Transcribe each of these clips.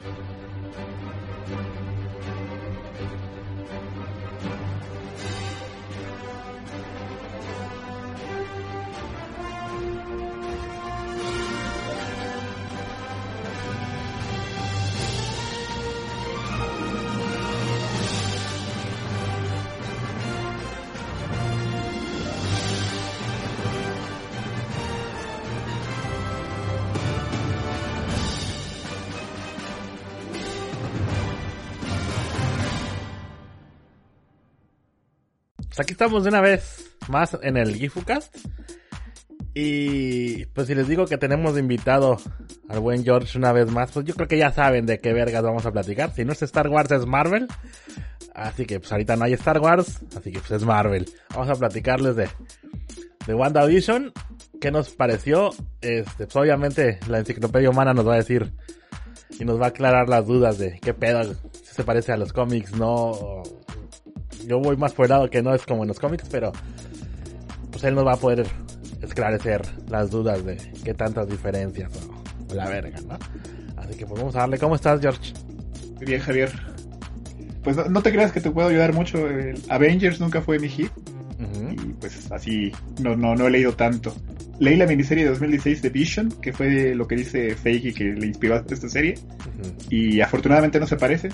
thank you aquí estamos de una vez más en el GifuCast. Y pues si les digo que tenemos invitado al buen George una vez más, pues yo creo que ya saben de qué vergas vamos a platicar. Si no es Star Wars es Marvel. Así que pues ahorita no hay Star Wars, así que pues es Marvel. Vamos a platicarles de, de WandaVision. ¿Qué nos pareció? Este, pues obviamente la enciclopedia humana nos va a decir y nos va a aclarar las dudas de qué pedo, si se parece a los cómics, no, yo voy más por el lado que no es como en los cómics, pero pues él nos va a poder esclarecer las dudas de qué tantas diferencias o, la verga, ¿no? Así que pues vamos a darle. ¿Cómo estás, George? Muy bien, Javier. Pues no, te creas que te puedo ayudar mucho. El Avengers nunca fue mi hit. Y pues así no, no, no he leído tanto. Leí la miniserie de 2016 de Vision, que fue lo que dice Feige que le inspiró a esta serie. Y afortunadamente no se parece.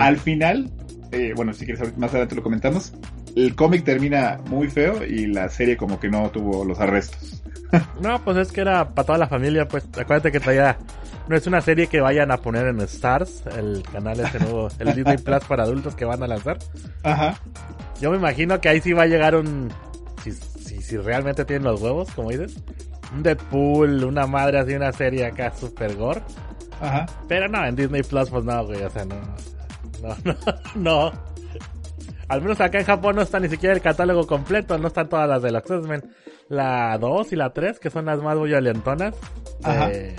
Al final, eh, bueno, si quieres más adelante lo comentamos, el cómic termina muy feo y la serie como que no tuvo los arrestos. no, pues es que era para toda la familia, pues acuérdate que traía, no es una serie que vayan a poner en Stars, el canal ese nuevo, el Disney Plus para adultos que van a lanzar. Ajá. Yo me imagino que ahí sí va a llegar un, si, si, si realmente tienen los huevos, como dices, un Deadpool, una madre así, una serie acá super gore. Ajá. Pero no, en Disney Plus pues no, güey, o sea, no no, no, no. Al menos acá en Japón no está ni siquiera el catálogo completo, no están todas las de los X-Men. La 2 y la 3, que son las más violentonas de,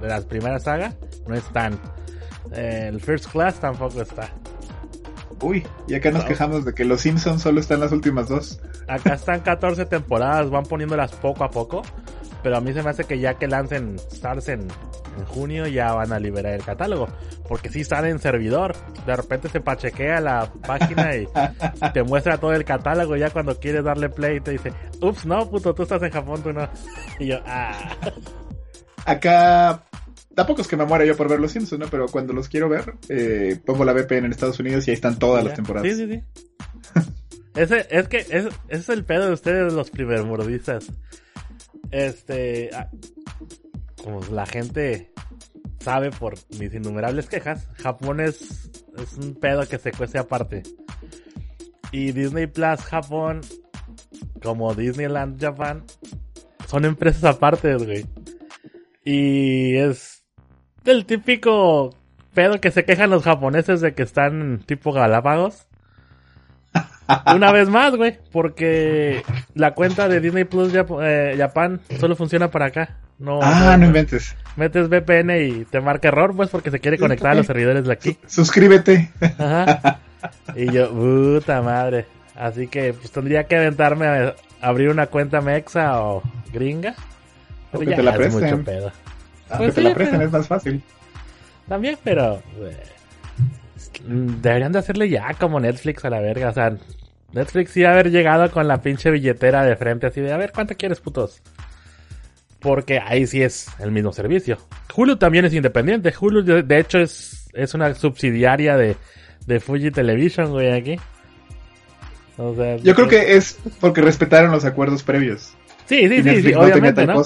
de las primeras sagas, no están. El First Class tampoco está. Uy, y acá nos quejamos de que los Simpsons solo están las últimas dos. Acá están 14 temporadas, van poniéndolas poco a poco. Pero a mí se me hace que ya que lancen Stars en, junio ya van a liberar el catálogo. Porque si sale en servidor. De repente se pachequea la página y, te muestra todo el catálogo. Ya cuando quieres darle play te dice, ups, no, puto, tú estás en Japón, tú no. Y yo, ah. Acá tampoco es que me muera yo por ver los Simpsons, ¿no? Pero cuando los quiero ver, eh, pongo la VPN en Estados Unidos y ahí están todas las temporadas. Sí, sí, sí. ese, es que ese es el pedo de ustedes, los primermordistas. Este, ah, como la gente sabe por mis innumerables quejas, Japón es, es un pedo que se cuece aparte. Y Disney Plus Japón, como Disneyland Japan, son empresas aparte, güey. Y es el típico pedo que se quejan los japoneses de que están tipo Galápagos. Una vez más, güey, porque la cuenta de Disney Plus eh, Japan solo funciona para acá. No, ah, no, inventes. Metes VPN y te marca error, pues, porque se quiere conectar a los servidores de aquí. Suscríbete. Ajá. Y yo, puta madre. Así que, pues, tendría que aventarme a abrir una cuenta mexa o gringa. Pero ya te la presten. Mucho pedo. Ah, pues te la presten, es más fácil. También, pero... deberían de hacerle ya como Netflix a la verga, o sea, Netflix sí haber llegado con la pinche billetera de frente así de, a ver, ¿cuánto quieres, putos? Porque ahí sí es el mismo servicio. Hulu también es independiente. Hulu, de, hecho, es, es una subsidiaria de, de Fuji Television, güey, aquí. Yo creo que es porque respetaron los acuerdos previos. Sí, sí, sí, sí, obviamente, ¿no?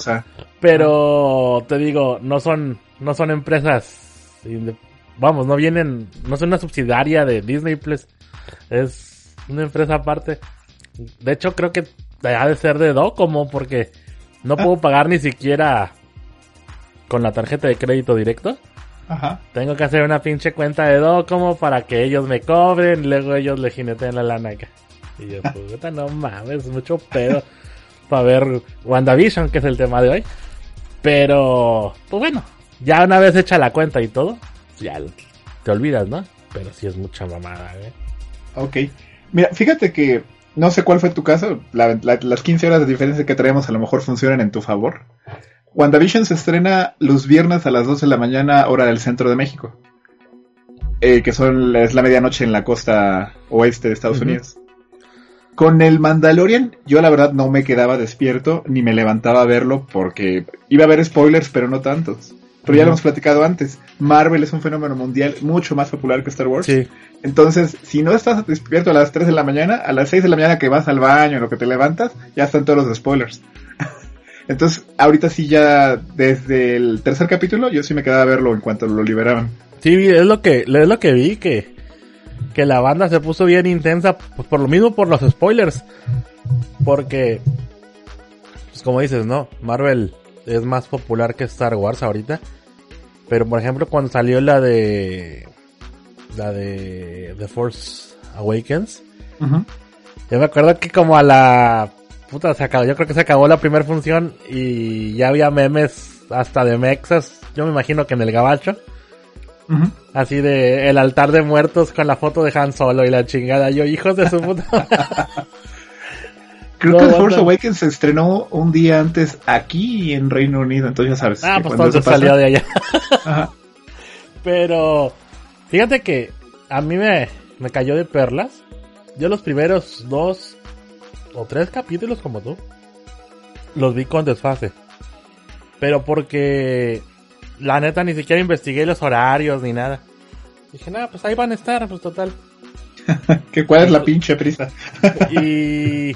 Pero te digo, no son, no son empresas, vamos, no vienen, no son una subsidiaria de Disney Plus. Es una empresa aparte. De hecho, creo que ha de ser de Docomo porque no puedo pagar ni siquiera con la tarjeta de crédito directo. Ajá. Tengo que hacer una pinche cuenta de Docomo para que ellos me cobren y luego ellos le jineten la lana acá. Y yo, puta, no mames, mucho pedo para ver WandaVision, que es el tema de hoy. Pero, pues bueno, ya una vez hecha la cuenta y todo, ya te olvidas, ¿no? Pero sí es mucha mamada, ¿eh? Ok. Mira, fíjate que no sé cuál fue tu caso. las 15 horas de diferencia que traemos a lo mejor funcionan en tu favor. WandaVision se estrena los viernes a las 12 de la mañana, hora del centro de México. eh, que son es la medianoche en la costa oeste de Estados Unidos. Con el Mandalorian, yo la verdad no me quedaba despierto ni me levantaba a verlo porque iba a haber spoilers, pero no tantos. Pero ya lo hemos platicado antes. Marvel es un fenómeno mundial mucho más popular que Star Wars. Sí. Entonces, si no estás despierto a las 3 de la mañana, a las 6 de la mañana que vas al baño, en lo que te levantas, ya están todos los spoilers. Entonces, ahorita sí ya, desde el tercer capítulo, yo sí me quedaba a verlo en cuanto lo liberaban. Sí, es lo que, es lo que vi, que, que la banda se puso bien intensa, pues por lo mismo por los spoilers. Porque, pues como dices, ¿no? Marvel es más popular que Star Wars ahorita. Pero por ejemplo, cuando salió la de. La de The Force Awakens. Yo me acuerdo que como a la. Puta, se acabó. Yo creo que se acabó la primera función y ya había memes hasta de Mexas. Yo me imagino que en el gabacho. Así de el altar de muertos con la foto de Han Solo y la chingada. Yo, hijos de su puta. Creo que The Force Awakens se estrenó un día antes aquí en Reino Unido, entonces ya sabes. Ah, pues entonces salió de allá. Pero, fíjate que a mí me, me cayó de perlas. Yo los primeros dos o tres capítulos como tú, los vi con desfase. Pero porque la neta ni siquiera investigué los horarios ni nada. Dije, nada, pues ahí van a estar, pues total. ¿Qué cuál es la pinche prisa? y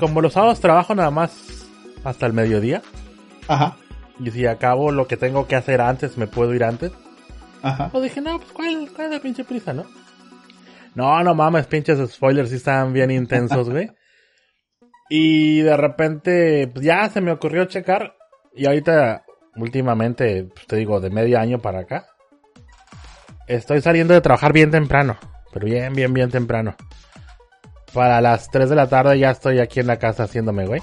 como los sábados trabajo nada más hasta el mediodía. Ajá. Y si acabo lo que tengo que hacer antes, me puedo ir antes. Ajá. Pues dije, no, pues ¿cuál, cuál es la pinche prisa, no? No, no mames, pinches spoilers sí estaban bien intensos, güey. y de repente, pues ya se me ocurrió checar. Y ahorita, últimamente, pues te digo, de medio año para acá. Estoy saliendo de trabajar bien temprano. Pero bien, bien, bien temprano. Para las 3 de la tarde ya estoy aquí en la casa haciéndome, güey.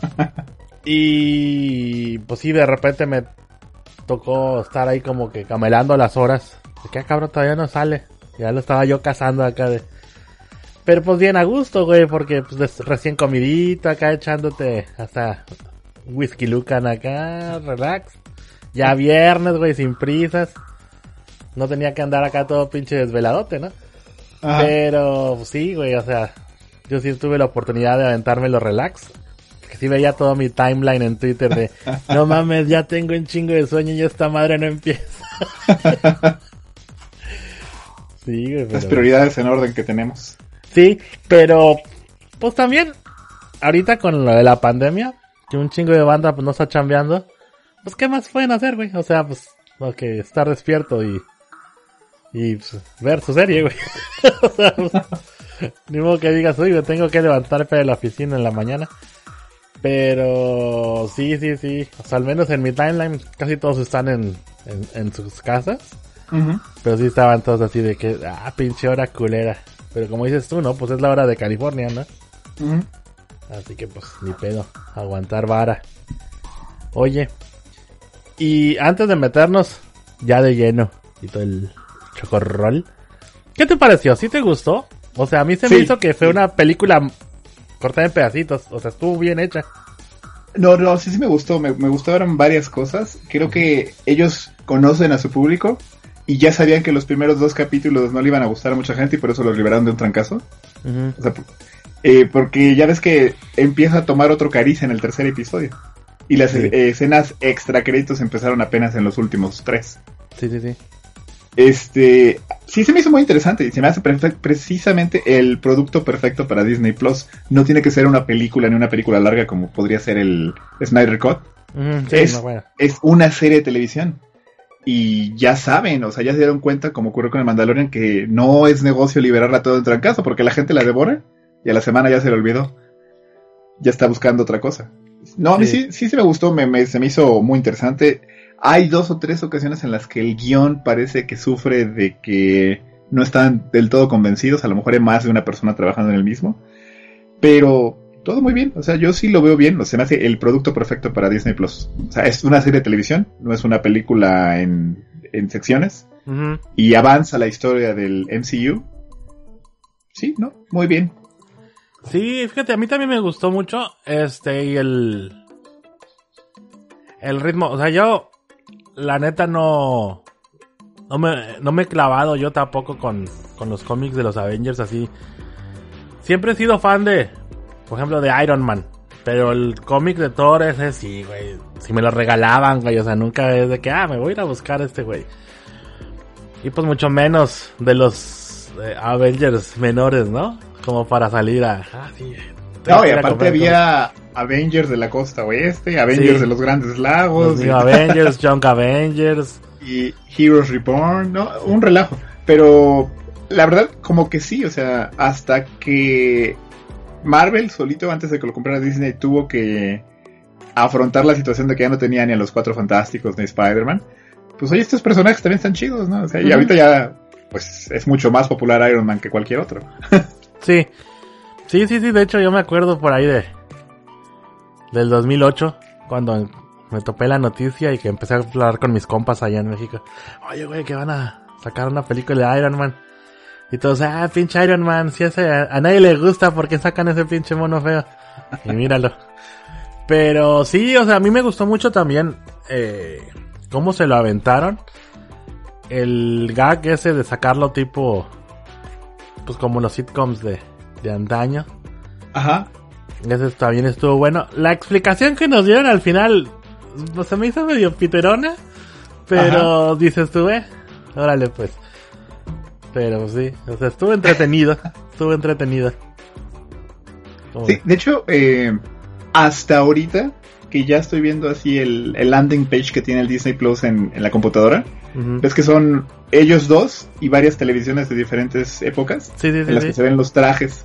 y pues sí, de repente me tocó estar ahí como que camelando las horas. De que ah, cabrón todavía no sale. Ya lo estaba yo cazando acá de. Pero pues bien a gusto, güey, porque pues recién comidito acá echándote hasta whisky lucan acá, relax. Ya viernes, güey, sin prisas. No tenía que andar acá todo pinche desveladote, ¿no? Pero pues, sí, güey, o sea, yo sí tuve la oportunidad de aventarme los relax. Que sí veía todo mi timeline en Twitter de, no mames, ya tengo un chingo de sueño y esta madre no empieza. sí, güey. Las prioridades en orden que tenemos. Sí, pero pues también, ahorita con lo de la pandemia, que un chingo de banda pues no está chambeando, pues qué más pueden hacer, güey. O sea, pues, que estar despierto y y pues, ver su serie, güey. o sea, pues, ni modo que digas, uy, me tengo que levantar para la oficina en la mañana. Pero sí, sí, sí. O sea, al menos en mi timeline casi todos están en, en, sus casas. Pero sí estaban todos así de que, ah, pinche hora culera. Pero como dices tú, ¿no? Pues es la hora de California, ¿no? Así que pues ni pedo. Aguantar vara. Oye. Y antes de meternos ya de lleno y todo el Chocorrol. ¿Qué te pareció? ¿Sí te gustó? O sea, a mí se me hizo que fue una película cortada en pedacitos. O sea, estuvo bien hecha. No, no, sí, sí me gustó. Me, gustaron varias cosas. Creo que ellos conocen a su público y ya sabían que los primeros dos capítulos no le iban a gustar a mucha gente y por eso los liberaron de un trancazo. O sea, eh, porque ya ves que empieza a tomar otro cariz en el tercer episodio. Y las escenas extra créditos empezaron apenas en los últimos tres. Sí, sí, sí. Este, sí se me hizo muy interesante y se me hace precisamente el producto perfecto para Disney Plus. No tiene que ser una película ni una película larga como podría ser el Snyder Cut. es, es, una serie de televisión. Y ya saben, o sea, ya se dieron cuenta, como ocurrió con el Mandalorian, que no es negocio liberarla todo en trancazo porque la gente la devora y a la semana ya se le olvidó. Ya está buscando otra cosa. No, a mí sí, sí, me gustó, me, se me hizo muy interesante hay dos o tres ocasiones en las que el guion parece que sufre de que no están del todo convencidos, a lo mejor hay más de una persona trabajando en el mismo, pero todo muy bien, o sea, yo sí lo veo bien, o sea, me hace el producto perfecto para Disney Plus. O sea, es una serie de televisión, no es una película en, en secciones, y avanza la historia del MCU. Sí, ¿no? Muy bien. Sí, fíjate, a mí también me gustó mucho, este, y el... El ritmo, o sea, yo la neta no. no me, no me he clavado yo tampoco con, con los cómics de los Avengers así. Siempre he sido fan de, por ejemplo, de Iron Man. Pero el cómic de Thor ese sí, güey. Si me lo regalaban, güey. O sea, nunca es de que, ah, me voy a ir a buscar a este güey. Y pues mucho menos de los eh, Avengers menores, ¿no? Como para salir a... Ah, sí, no, y aparte había Avengers de la costa oeste, Avengers de los grandes lagos. Los Avengers, Junk Avengers. Y Heroes Reborn, ¿no? Un relajo. Pero la verdad, como que sí, o sea, hasta que Marvel solito, antes de que lo comprara Disney, tuvo que afrontar la situación de que ya no tenía ni a los Cuatro Fantásticos ni Spider-Man. Pues oye, estos personajes también están chidos, ¿no? O sea, y ahorita ya, pues es mucho más popular Iron Man que cualquier otro. sí, sí, sí, sí, de hecho yo me acuerdo por ahí de... Del 2008, cuando me topé la noticia y que empecé a hablar con mis compas allá en México. Oye, güey, que van a sacar una película de Iron Man. Y todos, ah, pinche Iron Man, si ese, a, nadie le gusta porque sacan ese pinche mono feo. Y míralo. Pero sí, o sea, a mí me gustó mucho también eh, cómo se lo aventaron. El gag ese de sacarlo tipo, pues como los sitcoms de, de antaño. Ajá. Ese también estuvo bueno. La explicación que nos dieron al final, pues se me hizo medio piterona. Pero dices tú, eh, órale pues. Pero sí, o sea, estuvo entretenido. estuvo entretenido. Sí, de hecho, eh, hasta ahorita, que ya estoy viendo así el, landing page que tiene el Disney Plus en, la computadora, ves que son ellos dos y varias televisiones de diferentes épocas en las que se ven los trajes.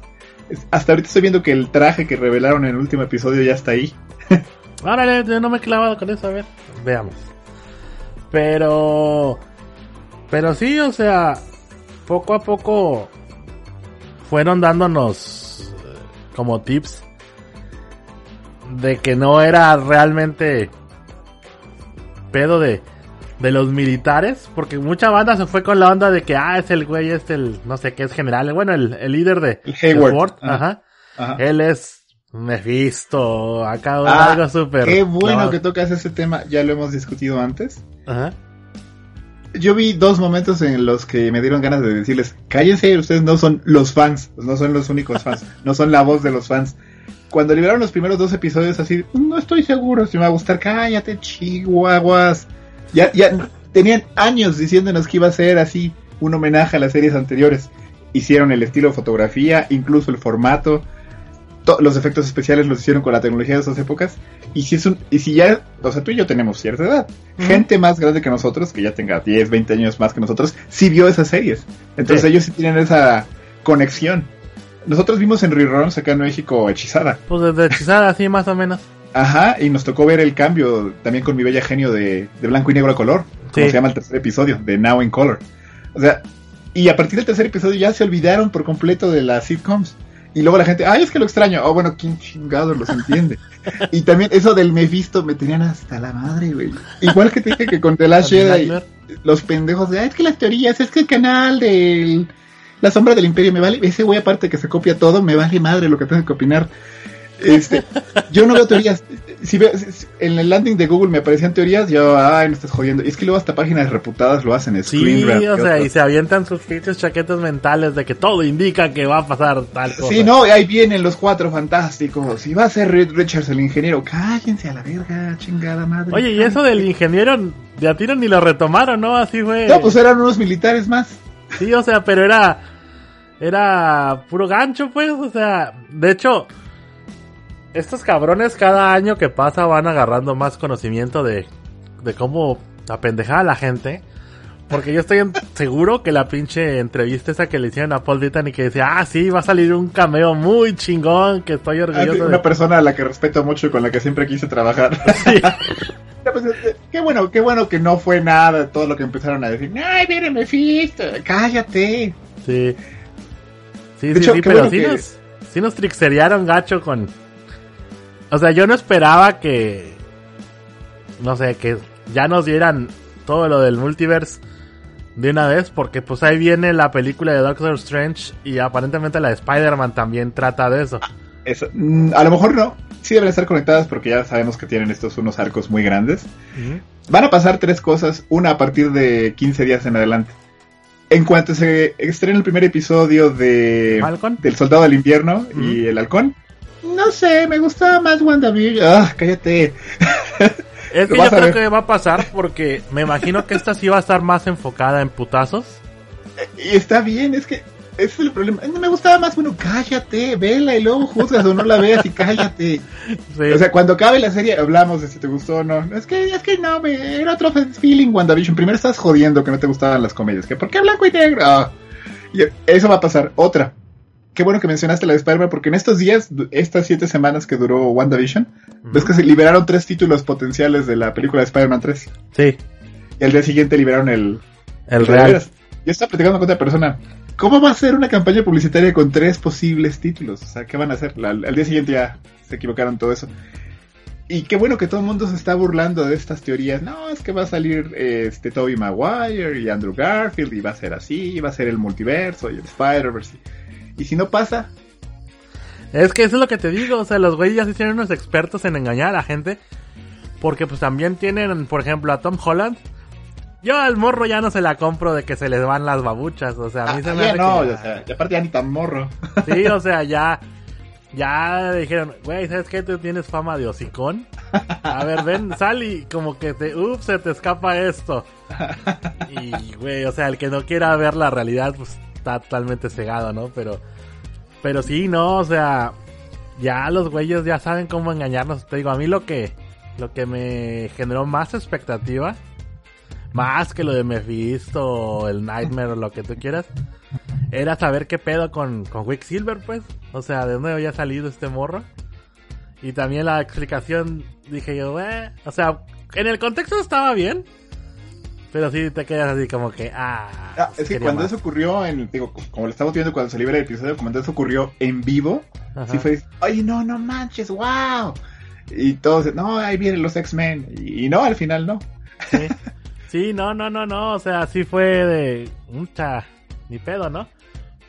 Hasta ahorita estoy viendo que el traje que revelaron en el último episodio ya está ahí. Árale, yo no me he clavado con eso, a ver, veamos. Pero... Pero sí, o sea, poco a poco fueron dándonos eh, como tips de que no era realmente pedo de, de los militares, porque mucha banda se fue con la onda de que, ah, es el güey, es el, no sé qué es general, bueno, el, líder de Hayward. ajá. Él es Mephisto, acá ah, algo súper. Qué bueno que tocas ese tema, ya lo hemos discutido antes. Ajá yo vi dos momentos en los que me dieron ganas de decirles, cállense, ustedes no son los fans, no son los únicos fans, no son la voz de los fans. Cuando liberaron los primeros dos episodios así, no estoy seguro si me va a gustar, cállate, chihuahuas. Ya, ya tenían años diciéndonos que iba a ser así un homenaje a las series anteriores. Hicieron el estilo de fotografía, incluso el formato los efectos especiales los hicieron con la tecnología de esas épocas. Y si es un, y si ya, o sea, tú y yo tenemos cierta edad. Gente más grande que nosotros, que ya tenga 10, 20 años más que nosotros, sí vio esas series. Entonces ellos sí tienen esa conexión. Nosotros vimos en reruns acá en México Hechizada. Pues desde Hechizada, sí, más o menos. Ajá, y nos tocó ver el cambio también con mi bella genio de, blanco y negro a color. Como se llama el tercer episodio, de Now in Color. O sea, y a partir del tercer episodio ya se olvidaron por completo de las sitcoms. Y luego la gente, ay, es que lo extraño. Oh, bueno, ¿quién chingado los entiende? y también eso del Mephisto me tenían hasta la madre, güey. Igual que te dije que con The Last Jedi, los pendejos de, ay, es que las teorías, es que el canal de La Sombra del Imperio me vale, ese güey aparte que se copia todo, me vale madre lo que tengo que opinar. Este, yo no veo teorías. Si, en el landing de Google me aparecían teorías, yo, ay, me estás jodiendo. Y es que luego hasta páginas reputadas lo hacen, Sí, o sea, y se avientan sus fichas chaquetas mentales de que todo indica que va a pasar tal cosa. Sí, no, ahí vienen los cuatro fantásticos. Y va a ser Reed Richards el ingeniero. Cállense a la verga, chingada madre. Oye, y eso del ingeniero, de a tiro ni lo retomaron, ¿no? Así fue. No, pues eran unos militares más. Sí, o sea, pero era. Era puro gancho, pues, o sea, de hecho, estos cabrones cada año que pasa van agarrando más conocimiento de, de cómo apendejar a la gente. Porque yo estoy seguro que la pinche entrevista esa que le hicieron a Paul y que decía, ah, sí, va a salir un cameo muy chingón, que estoy orgulloso. una persona a la que respeto mucho y con la que siempre quise trabajar. Pues, eh, qué bueno, qué bueno que no fue nada de todo lo que empezaron a decir. Ay, mire, Mephisto, cállate. Sí. Sí, sí, sí, pero sí, nos, sí nos trixeriaron gacho con, o sea, yo no esperaba que. No sé, que ya nos dieran todo lo del multiverse de una vez, porque pues ahí viene la película de Doctor Strange y aparentemente la de Spider-Man también trata de eso. eso. Mm, a lo mejor no, sí deben estar conectadas porque ya sabemos que tienen estos unos arcos muy grandes. Van a pasar tres cosas, una a partir de 15 días en adelante. En cuanto se estrene el primer episodio de del Soldado del Invierno y el Halcón, no sé, me gustaba más WandaVision. Ah, cállate. Es que yo creo que va a pasar porque me imagino que esta sí va a estar más enfocada en putazos. Y está bien, es que ese es el problema. Me gustaba más, bueno, cállate, vela y luego juzgas o no la veas y cállate. O sea, cuando acabe la serie hablamos de si te gustó o no. Es que, es que no, me, era otro feeling WandaVision. Primero estás jodiendo que no te gustaban las comedias. que ¿Por qué blanco y negro? Ah. Y eso va a pasar. Otra. Qué bueno que mencionaste la de Spider-Man, porque en estos días, estas siete semanas que duró WandaVision, ves que se liberaron tres títulos potenciales de la película de Spider-Man 3. Sí. Y al día siguiente liberaron el... El, real. Yo estaba platicando con otra persona ¿Cómo va a ser una campaña publicitaria con tres posibles títulos? O sea, ¿qué van a hacer? al día siguiente ya se equivocaron todo eso. Y qué bueno que todo el mundo se está burlando de estas teorías. No, es que va a salir este Toby Maguire y Andrew Garfield y va a ser así, y va a ser el multiverso y el Spider-Verse. Y si no pasa... Es que eso es lo que te digo, o sea, los güeyes ya se hicieron unos expertos en engañar a la gente. Porque pues también tienen, por ejemplo, a Tom Holland yo al morro ya no se la compro de que se les van las babuchas, o sea, a mí se ah, me no, o sea, y aparte ya ni tan morro. Sí, o sea, ya ya dijeron, güey, ¿sabes qué? Tú tienes fama de hocicón. A ver, ven, sal y como que te, ups, se te escapa esto. Y, güey, o sea, el que no quiera ver la realidad, pues totalmente cegado, ¿no? Pero, pero sí, no, o sea, ya los güeyes ya saben cómo engañarnos. Te digo, a mí lo que, lo que me generó más expectativa más que lo de Mephisto o el Nightmare o lo que tú quieras, era saber qué pedo con, con Quicksilver, pues. O sea, de dónde había salido este morro. Y también la explicación, dije yo, eh, o sea, en el contexto estaba bien. Pero sí te quedas así como que, ah. ah es que cuando eso ocurrió, en, digo, como lo estamos viendo cuando se libera el episodio, cuando eso ocurrió en vivo, sí fue, ay, no, no manches, wow. Y todos, no, ahí vienen los X-Men. Y, no, al final no. Sí. Sí, no, no, no, no. O sea, sí fue de. Mucha. Ni pedo, ¿no?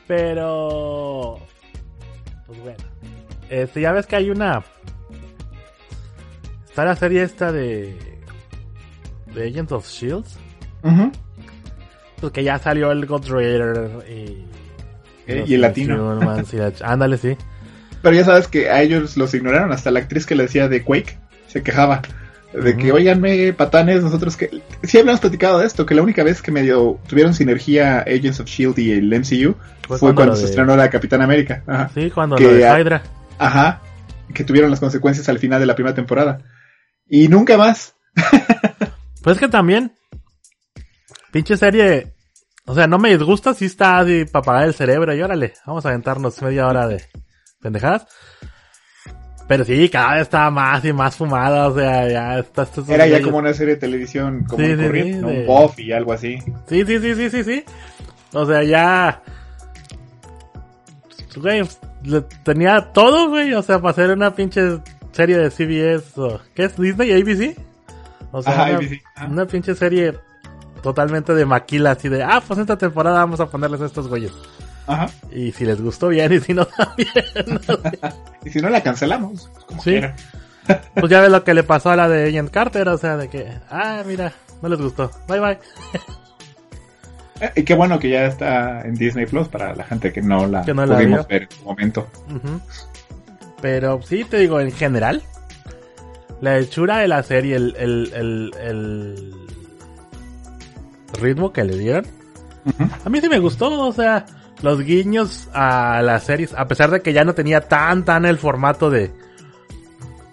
Pero. Pues bueno. Este, ya ves que hay una. Está la serie esta de. De Agents of Shields. Uh Pues que ya salió el God Raider y. Eh, y el latino. ándale, sí. Pero ya sabes que a ellos los ignoraron. Hasta la actriz que le decía de Quake se quejaba. De que, oiganme, patanes, nosotros que... Sí habíamos platicado de esto, que la única vez que medio tuvieron sinergia Agents of S.H.I.E.L.D. y el MCU fue, cuando, se estrenó la Capitana América. Ajá. Sí, cuando que, de Hydra. Ajá, que tuvieron las consecuencias al final de la primera temporada. Y nunca más. pues es que también, pinche serie, o sea, no me disgusta si está así para apagar el cerebro y órale, vamos a aventarnos media hora de pendejadas. Pero sí, cada vez estaba más y más fumada, o sea, ya está... Era ya como una serie de televisión como sí, un Buff y algo así. Sí, sí, sí, sí, sí, sí. O sea, ya... Güey, tenía todo, güey, o sea, para hacer una pinche serie de CBS o... ¿Qué es? ¿Disney? ¿ABC? O sea, una, ABC. una pinche serie totalmente de maquila, así de, ah, pues esta temporada vamos a ponerles a estos güeyes. Ajá. Y si les gustó bien y si no también. y si no la cancelamos. sí. pues ya ves lo que le pasó a la de Agent Carter, o sea, de que, ah, mira, no les gustó. Bye bye. Eh, y qué bueno que ya está en Disney Plus para la gente que no la pudimos ver en su momento. Pero sí, te digo, en general, la hechura de la serie, el, el, el, el ritmo que le dieron, a mí sí me gustó, o sea, los guiños a las series, a pesar de que ya no tenía tan tan el formato de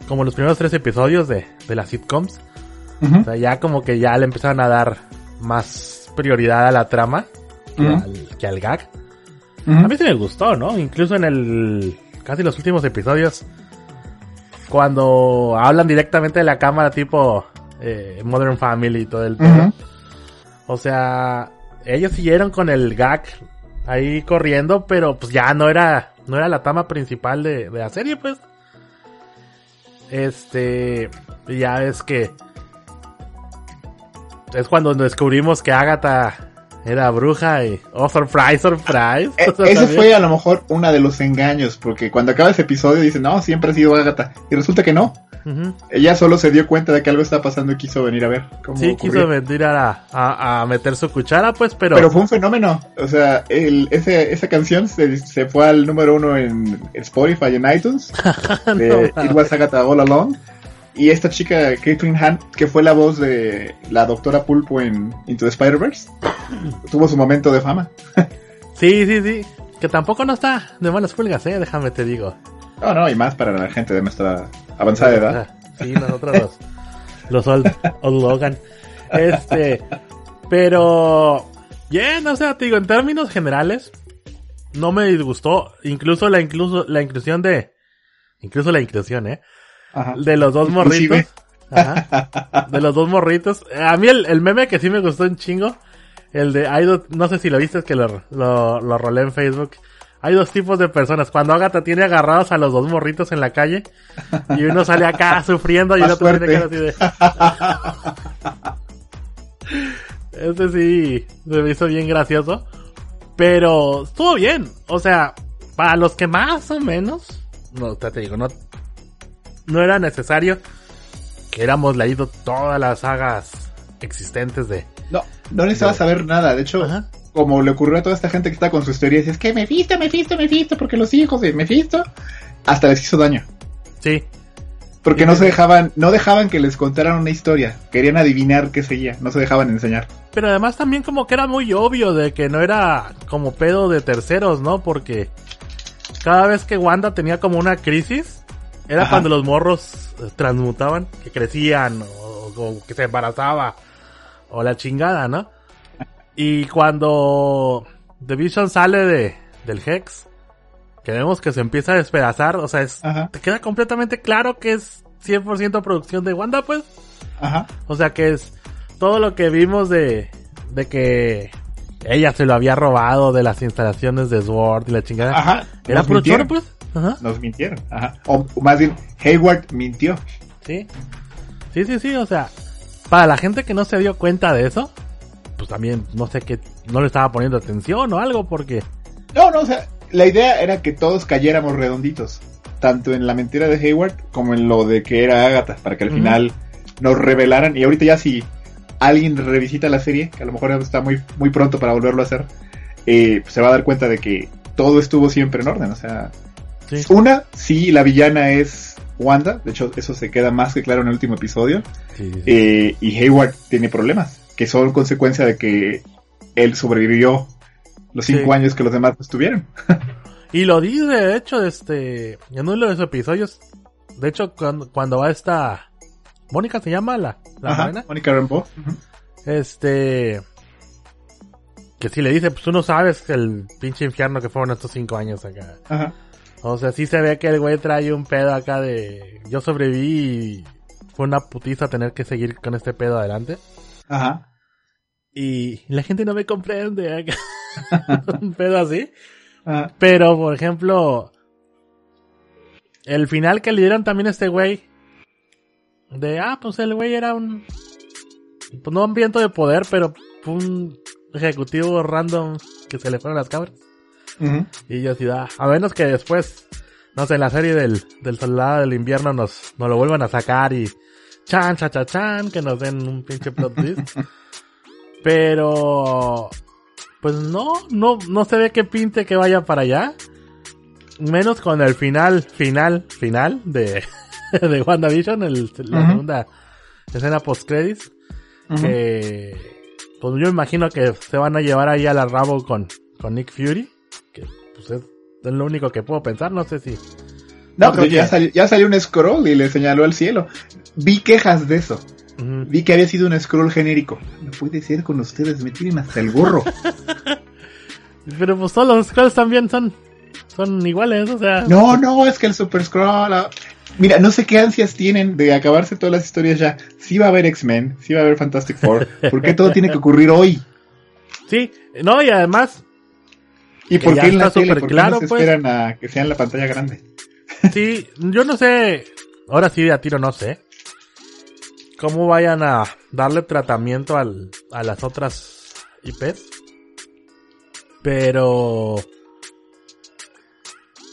como los primeros tres episodios de, de las sitcoms. O sea, ya como que ya le empezaron a dar más prioridad a la trama que, al, gag. A mí sí me gustó, ¿no? Incluso en el casi los últimos episodios cuando hablan directamente de la cámara tipo eh, Modern Family y todo el tema. O sea, ellos siguieron con el gag ahí corriendo, pero pues ya no era, no era la tama principal de, la serie, pues. Este, ya es que es cuando descubrimos que Agatha Era bruja y... Oh, surprise, surprise. E- ese fue a lo mejor uno de los engaños, porque cuando acaba ese episodio dice, no, siempre ha sido Agatha. Y resulta que no. Ella solo se dio cuenta de que algo está pasando y quiso venir a ver. Cómo sí, quiso venir a, a, meter su cuchara, pues, pero... Pero fue un fenómeno. O sea, el, ese, esa canción se, se, fue al número uno en Spotify y en iTunes. de It Was Agatha All Along. Y esta chica, Catherine Hunt, que fue la voz de la doctora Pulpo en Into the Spider-Verse, tuvo su momento de fama. sí, sí, sí. Que tampoco no está de malas pulgas, eh, déjame te digo. No, no, y más para la gente de nuestra avanzada edad. Sí, nosotros los, los old, Logan. Este, pero, bien, o sea, te digo, en términos generales, no me disgustó, incluso la, incluso, la inclusión de, incluso la inclusión, eh, de los dos morritos. De los dos morritos. A mí el, meme que sí me gustó un chingo. El de, hay no sé si lo viste, es que lo, lo, lo rolé en Facebook. Hay dos tipos de personas. Cuando Agatha tiene agarrados a los dos morritos en la calle y uno sale acá sufriendo y el otro tiene que así de... Este sí se me hizo bien gracioso. Pero estuvo bien. O sea, para los que más o menos, no te digo, no no era necesario que éramos leído todas las sagas existentes de... No, no necesitaba saber nada. De hecho, como le ocurrió a toda esta gente que está con sus teorías, es que me me me visto porque los hijos de visto hasta les hizo daño. Sí. Porque no se dejaban, no dejaban que les contaran una historia. Querían adivinar qué seguía, no se dejaban enseñar. Pero además también como que era muy obvio de que no era como pedo de terceros, ¿no? Porque cada vez que Wanda tenía como una crisis, era cuando los morros eh, transmutaban, que crecían o, que se embarazaba o la chingada, ¿no? Y cuando The Vision sale de, del Hex, que vemos que se empieza a despedazar, o sea, te queda completamente claro que es 100% producción de Wanda, pues. Ajá. O sea, que es todo lo que vimos de, de que ella se lo había robado de las instalaciones de Sword y la chingada. Ajá. Era producción, pues. Nos mintieron. Ajá. O más bien, Hayward mintió. Sí. Sí, sí, sí. O sea, para la gente que no se dio cuenta de eso, pues también no sé qué, no le estaba poniendo atención o algo porque... No, no, o sea, la idea era que todos cayéramos redonditos. Tanto en la mentira de Hayward como en lo de que era Agatha, para que al final nos revelaran. Y ahorita ya si alguien revisita la serie, que a lo mejor está muy, muy pronto para volverlo a hacer, eh, pues se va a dar cuenta de que todo estuvo siempre en orden. O sea, una, sí, la villana es Wanda, de hecho eso se queda más que claro en el último episodio. Eh, y Hayward tiene problemas, que son consecuencia de que él sobrevivió los cinco años que los demás estuvieron. y lo dice, de hecho, este, en uno de los episodios, de hecho, cuando, va esta... Mónica se llama la, la Mónica Rambo. Este que si le dice, pues tú no sabes el pinche infierno que fueron estos cinco años acá. Ajá. O sea, sí se ve que el güey trae un pedo acá de... Yo sobreviví y fue una putiza tener que seguir con este pedo adelante. Ajá. Y la gente no me comprende acá. un pedo así. Ajá. Pero, por ejemplo, el final que le dieron también a este güey. De, ah, pues el güey era un... Pues no un viento de poder, pero un ejecutivo random que se le fueron las cabras. Y yo así, ah, a menos que después, no sé, en la serie del, del soldado del invierno nos, nos lo vuelvan a sacar y chan, cha, cha, chan, que nos den un pinche plot twist. Pero, pues no, no, no se ve que pinte que vaya para allá. Menos con el final, final, final de, de WandaVision, el, la segunda escena post credits. Que, pues yo imagino que se van a llevar ahí a la rabo con, con Nick Fury pues es, lo único que puedo pensar, no sé si... No, pero ya, salió, ya salió un scroll y le señaló al cielo. Vi quejas de eso. Vi que había sido un scroll genérico. No puede ser con ustedes, me tienen hasta el gorro. pero pues todos los scrolls también son, son iguales, o sea... No, no, es que el super scroll... Ah, mira, no sé qué ansias tienen de acabarse todas las historias ya. Sí va a haber X-Men, sí va a haber Fantastic Four. ¿Por qué todo tiene que ocurrir hoy? Sí, no, y además ¿Y por qué en la tele? ¿Por claro, no se pues. esperan a que sea en la pantalla grande? Sí, yo no sé, ahora sí a tiro no sé, cómo vayan a darle tratamiento al, a las otras IPs. Pero...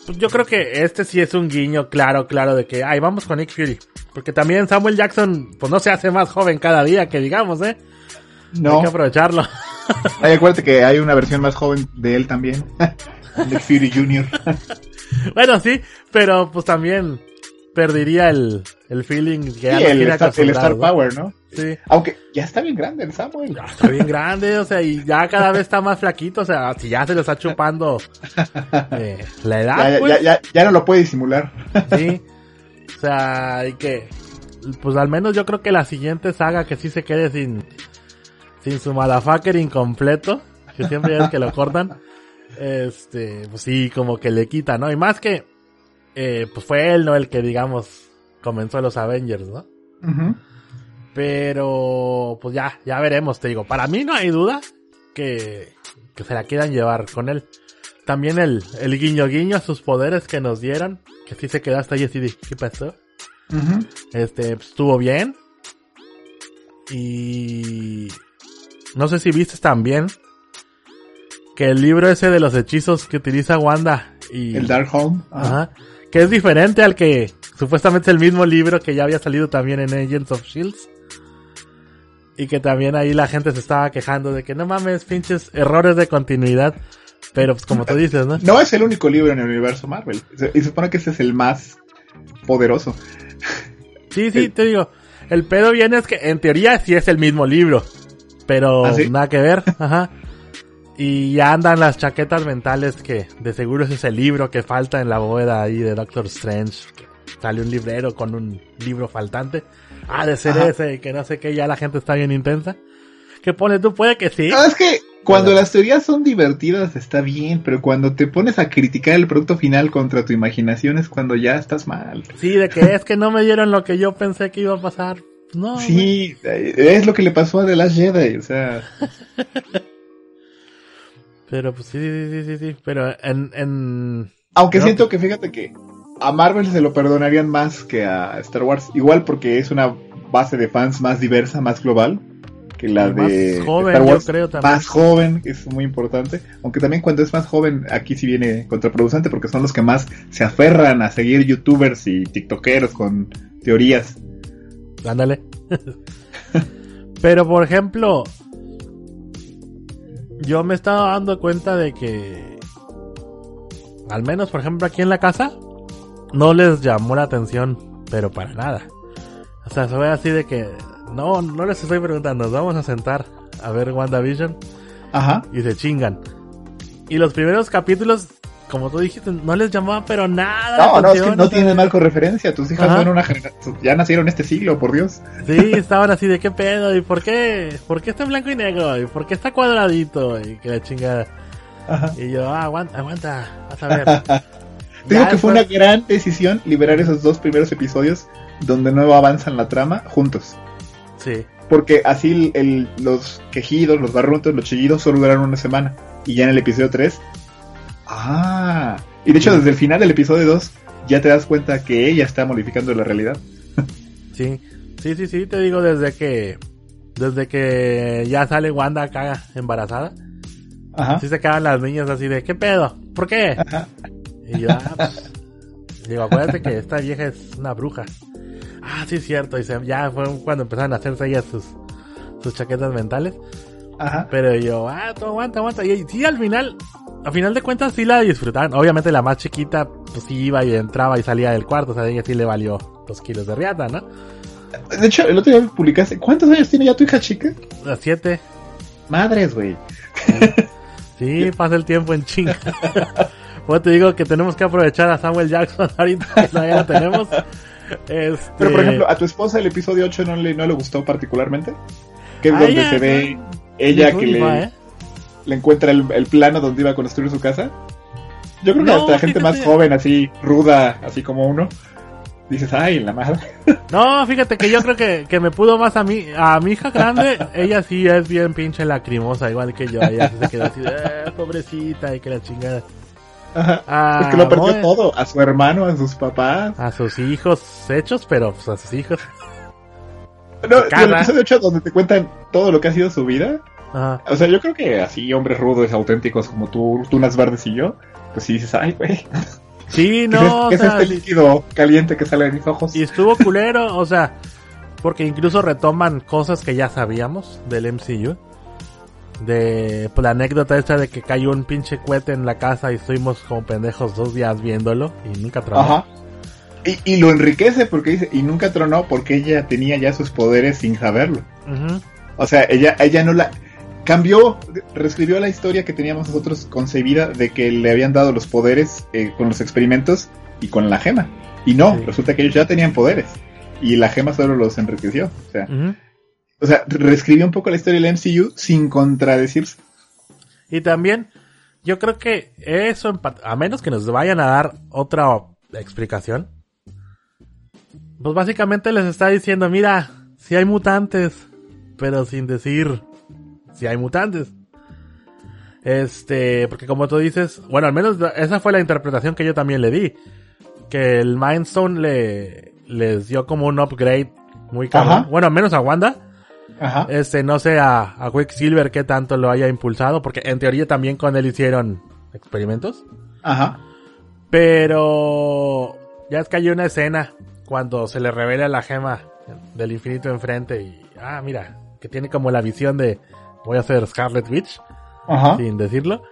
Pues yo creo que este sí es un guiño claro, claro de que, ay, vamos con Nick Fury. Porque también Samuel Jackson, pues no se hace más joven cada día, que digamos, ¿eh? No. Hay que aprovecharlo. Ay, acuérdate que hay una versión más joven de él también. Nick Fury Jr. bueno, sí, pero pues también perdería el, el feeling que sí, el, star, el Star Power, ¿no? Sí. Aunque ya está bien grande el Samuel. Ya está bien grande, o sea, y ya cada vez está más flaquito, o sea, si ya se lo está chupando eh, la edad. Ya, pues. ya, ya, no lo puede disimular. sí. O sea, hay que, pues al menos yo creo que la siguiente saga que sí se quede sin, sin su motherfucker incompleto, que siempre es que lo cortan, este, pues sí, como que le quita, ¿no? Y más que, eh, pues fue él, ¿no? El que, digamos, comenzó los Avengers, ¿no? Pero, pues ya, ya veremos, te digo. Para mí no hay duda que, que se la quieran llevar con él. También el, el guiño guiño a sus poderes que nos dieron, que sí se quedó hasta ahí así de, ¿qué pasó? Este, pues, estuvo bien. Y no sé si viste también que el libro ese de los hechizos que utiliza Wanda y el Dark Home, ajá, que es diferente al que supuestamente es el mismo libro que ya había salido también en Agents of Shields. Y que también ahí la gente se estaba quejando de que no mames, pinches errores de continuidad. Pero pues como tú dices, ¿no? No es el único libro en el universo Marvel. Y se supone que ese es el más poderoso. Sí, sí, te digo. El pedo viene es que en teoría sí es el mismo libro. Pero ¿Ah, nada que ver. Ajá. Y ya andan las chaquetas mentales que de seguro ese es el libro que falta en la bóveda ahí de Doctor Strange. Sale un librero con un libro faltante. Ah, de ser ese, que no sé qué, ya la gente está bien intensa. ¿Qué pone tú? Puede que sí. es que cuando las teorías son divertidas está bien, pero cuando te pones a criticar el producto final contra tu imaginación es cuando ya estás mal. Sí, de que es que no me dieron lo que yo pensé que iba a pasar. No. Sí, es lo que le pasó a The Last Jedi, o sea. Pero pues sí, sí, sí, sí, pero en... en... Aunque siento que fíjate que a Marvel se lo perdonarían más que a Star Wars, igual porque es una base de fans más diversa, más global que la de joven, Star Wars, yo creo también. más joven, que es muy importante, aunque también cuando es más joven aquí sí viene contraproducente porque son los que más se aferran a seguir youtubers y tiktokeros con teorías. Ándale. Pero por ejemplo, yo me estaba dando cuenta de que, al menos por ejemplo aquí en la casa, no les llamó la atención, pero para nada. O sea, se ve así de que, no, no les estoy preguntando, nos vamos a sentar a ver WandaVision. Ajá. Y se chingan. Y los primeros capítulos, como tú dijiste, no les llamaba pero nada. No, no, es que no tienen marco referencia. Tus hijas son una generación, ya nacieron este siglo, por Dios. Sí, estaban así de qué pedo, y por qué, por qué está en blanco y negro, y por qué está cuadradito, y que la chingada. Ajá. Y yo, ah, aguanta, aguanta, vas a ver. Digo que fue una gran decisión liberar esos dos primeros episodios donde no avanzan la trama juntos. Sí. Porque así el, los quejidos, los barruntos, los chillidos solo duraron una semana. Y ya en el episodio 3. Ah. Y de hecho, desde el final del episodio 2, ya te das cuenta que ella está modificando la realidad. sí. Sí, sí, sí, te digo desde que. Desde que ya sale Wanda acá embarazada. Ajá. Sí se quedan las niñas así de, ¿qué pedo? ¿Por qué? Ajá. Y yo, ah, pues, digo, acuérdate que esta vieja es una bruja. Ah, sí, es cierto. Y ya fue cuando empezaron a hacerse ellas sus, sus chaquetas mentales. Ajá. Pero yo, ah, tú aguanta, aguanta. Y sí, al final, al final de cuentas sí la disfrutaron. Obviamente la más chiquita, pues sí iba y entraba y salía del cuarto. O sea, a ella sí le valió dos kilos de riata, ¿no? De hecho, el otro día publicaste, ¿cuántos años tiene ya tu hija chica? A siete. Madres, güey. Sí, pasa el tiempo en chinga. Pues te digo que tenemos que aprovechar a Samuel Jackson ahorita, ya lo tenemos. Este... Pero por ejemplo, ¿a tu esposa el episodio 8 no le, no le gustó particularmente? Que es donde se ve ella que le, ¿eh? Le encuentra el, plano donde iba a construir su casa. Yo creo que hasta la gente más joven, así, ruda, así como uno, dices, ay, la madre. No, fíjate que yo creo que, que me pudo más a mí, a mi hija grande, ella sí es bien pinche lacrimosa, igual que yo, ella se quedó así, eh, pobrecita, y que la chingada. Ajá. es que lo perdió todo, a su hermano, a sus papás. A sus hijos hechos, pero pues a sus hijos. No, el episodio 8 donde te cuentan todo lo que ha sido su vida, O sea, yo creo que así hombres rudos, auténticos como tú, Tunas Verdes y yo, pues sí dices, ay, güey. Sí, no. ¿Qué es, este líquido caliente que sale de mis ojos? Y estuvo culero, o sea, porque incluso retoman cosas que ya sabíamos del MCU. De pues, la anécdota esta de que cayó un pinche cohete en la casa y estuvimos como pendejos dos días viéndolo y nunca tronó. Ajá. Y, lo enriquece porque dice, y nunca tronó porque ella tenía ya sus poderes sin saberlo. O sea, ella, ella no la cambió, reescribió la historia que teníamos nosotros concebida de que le habían dado los poderes eh, con los experimentos y con la gema. Y no, resulta que ellos ya tenían poderes. Y la gema solo los enriqueció. O sea, o sea reescribió un poco la historia del MCU sin contradecirse. Y también, yo creo que eso, a menos que nos vayan a dar otra explicación, pues básicamente les está diciendo, mira, si hay mutantes, pero sin decir si hay mutantes. Este, porque como tú dices, bueno, al menos esa fue la interpretación que yo también le di. Que el Mindstone le, les dio como un upgrade muy caro. Bueno, al menos a Wanda. Ajá. Este, no sé a, a Quicksilver qué tanto lo haya impulsado, porque en teoría también con él hicieron experimentos. Ajá. Pero ya es que hay una escena cuando se le revela la gema del infinito enfrente y, ah, mira, que tiene como la visión de, voy a hacer Scarlet Witch, sin decirlo.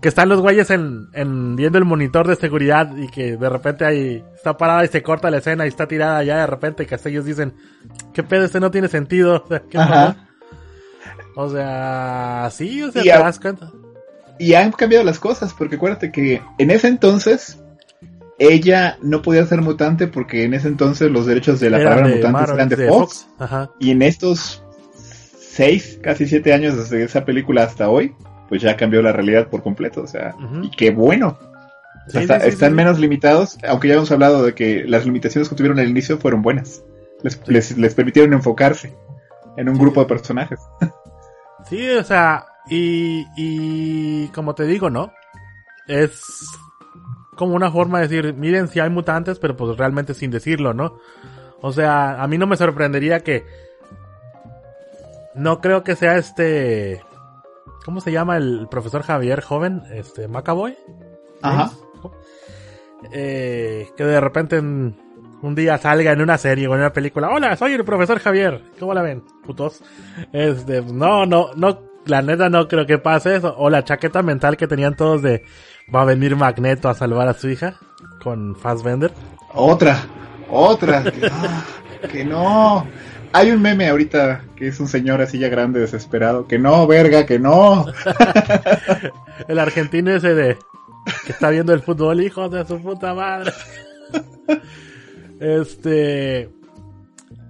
Que están los güeyes en, en, viendo el monitor de seguridad y que de repente ahí está parada y se corta la escena y está tirada ya de repente que hasta ellos dicen, ¿qué pedo? Este no tiene sentido. O sea, sí, o sea, te das cuenta. Y han cambiado las cosas, porque acuérdate que en ese entonces ella no podía ser mutante porque en ese entonces los derechos de la palabra mutante eran de, Fox. Y en estos seis, casi siete años desde esa película hasta hoy, pues ya cambió la realidad por completo. O sea, y qué bueno. están menos limitados, aunque ya hemos hablado de que las limitaciones que tuvieron al inicio fueron buenas. Les, les, permitieron enfocarse en un grupo de personajes. Sí, o sea, y, y como te digo, ¿no? Es como una forma de decir, miren si hay mutantes, pero pues realmente sin decirlo, ¿no? O sea, a mí no me sorprendería que... No creo que sea este... ¿Cómo se llama el profesor Javier joven? Este, Macaboy. Ajá. Eh, que de repente un día salga en una serie o en una película. Hola, soy el profesor Javier. ¿Cómo la ven? Putos. Este, no, no, no, la neta no creo que pase eso. O la chaqueta mental que tenían todos de va a venir Magneto a salvar a su hija con Fassbender. Otra, otra, que, no, Hay un meme ahorita que es un señor así ya grande, desesperado, que no, verga, que no. el argentino ese de que está viendo el fútbol, hijo de su puta madre. Este